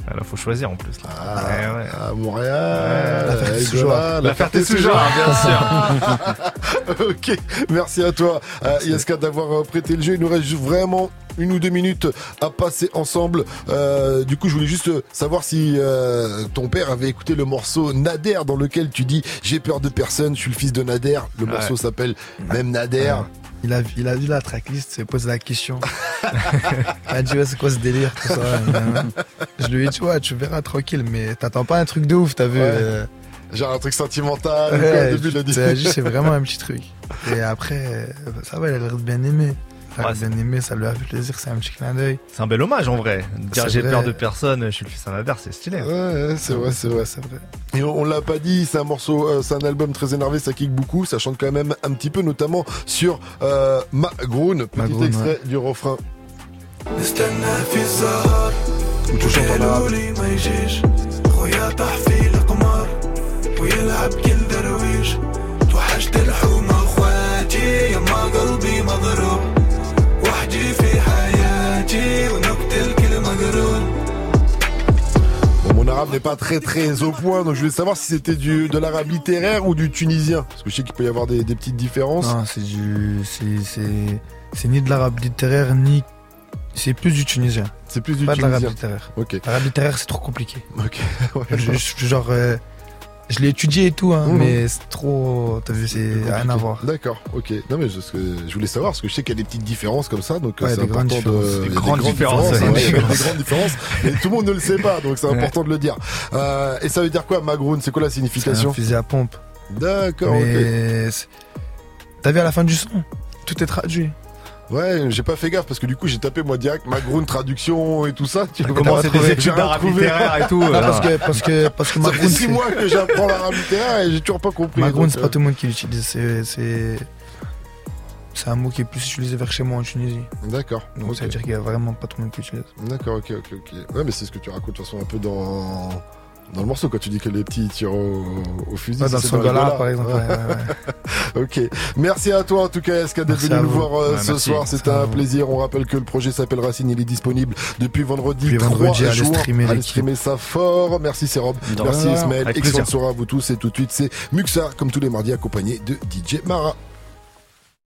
Alors, ah, faut choisir en plus. Là. Ah, ouais, À Montréal, la. La Ferté-sous-Joie, bien sûr. ok, merci à toi, euh, d'avoir euh, prêté le jeu. Il nous reste vraiment une ou deux minutes à passer ensemble. Euh, du coup, je voulais juste savoir si euh, ton père avait écouté le morceau Nader dans lequel tu dis j'ai peur de personne, je suis le fils de Nader. Le morceau s'appelle même Nader. Il a, il a vu la tracklist, il s'est posé la question. il a dit, ouais, c'est quoi ce délire, tout ça. Je lui ai dit, ouais, tu verras tranquille, mais t'attends pas un truc de ouf, t'as vu. Euh. Genre un truc sentimental, ouais, au début, il a dit. C'est vraiment un petit truc. Et après, ça va, il a l'air de bien aimer. Aimé, ça lui a fait plaisir, c'est un petit clin d'œil. C'est un bel hommage en vrai. Dire j'ai peur de personne, je suis le fils d'un c'est stylé. Ouais, c'est vrai, c'est vrai, c'est vrai. Et on, l'a pas dit, c'est un morceau, euh, c'est un album très énervé, ça kick beaucoup, ça chante quand même un petit peu, notamment sur euh, Magroon, petit extrait du refrain. tu chantes en arabe. mon arabe n'est pas très très au point, donc je voulais savoir si c'était du de l'arabe littéraire ou du tunisien, parce que je sais qu'il peut y avoir des, petites différences. Non, c'est du, c'est ni de l'arabe littéraire ni c'est plus du tunisien. C'est plus du pas tunisien. de l'arabe littéraire. Ok. L'arabe littéraire c'est trop compliqué. Ok. genre euh, je l'ai étudié et tout, hein, mhm. mais c'est trop. T'as vu, c'est rien à voir. D'accord, ok. Non, mais je, je, voulais savoir, parce que je sais qu'il y a des petites différences comme ça, donc euh, c'est important de. Des grandes, différences. des grandes différences. Mais tout le monde ne le sait pas, donc c'est important de le dire. Euh, et ça veut dire quoi, Magroon C'est quoi la signification un fusil à pompe. D'accord, ok. T'as vu à la fin du son? Tout est traduit. Ouais, j'ai pas fait gaffe parce que du coup j'ai tapé moi direct Magroun traduction et tout ça. Tu comment c'est des études d'arabe littéraire et tout. Non, parce que parce que parce que Ça fait Magroun, 6 c'est- mois que j'apprends l'arabe littéraire et j'ai toujours pas compris. Magroun, donc, c'est euh, pas tout le monde qui l'utilise. C'est c'est c'est un mot qui est plus utilisé vers chez moi en Tunisie. D'accord. Donc ça veut dire qu'il y a vraiment pas tout le monde qui l'utilise. D'accord, ok, ok, ok. Ouais, mais c'est ce que tu racontes de toute façon un peu dans dans le morceau quand tu dis que les petits tirent au, au fusil. Ça, dans Songola, Angola. par exemple. ouais, ouais, ouais. ok. Merci à toi en tout cas, Eska, d'être venu nous voir euh, Ouais, ce merci. soir. C'était un vous. plaisir. On rappelle que le projet s'appelle Racine. Il est disponible depuis vendredi. Depuis 3 vendredi, allez juin. streamer Allez streamer ça fort. Merci, c'est Rob. De Merci. Ismaël. Excellente soirée à vous tous. Et tout de suite, c'est Muxa, comme tous les mardis, accompagné de DJ Mara.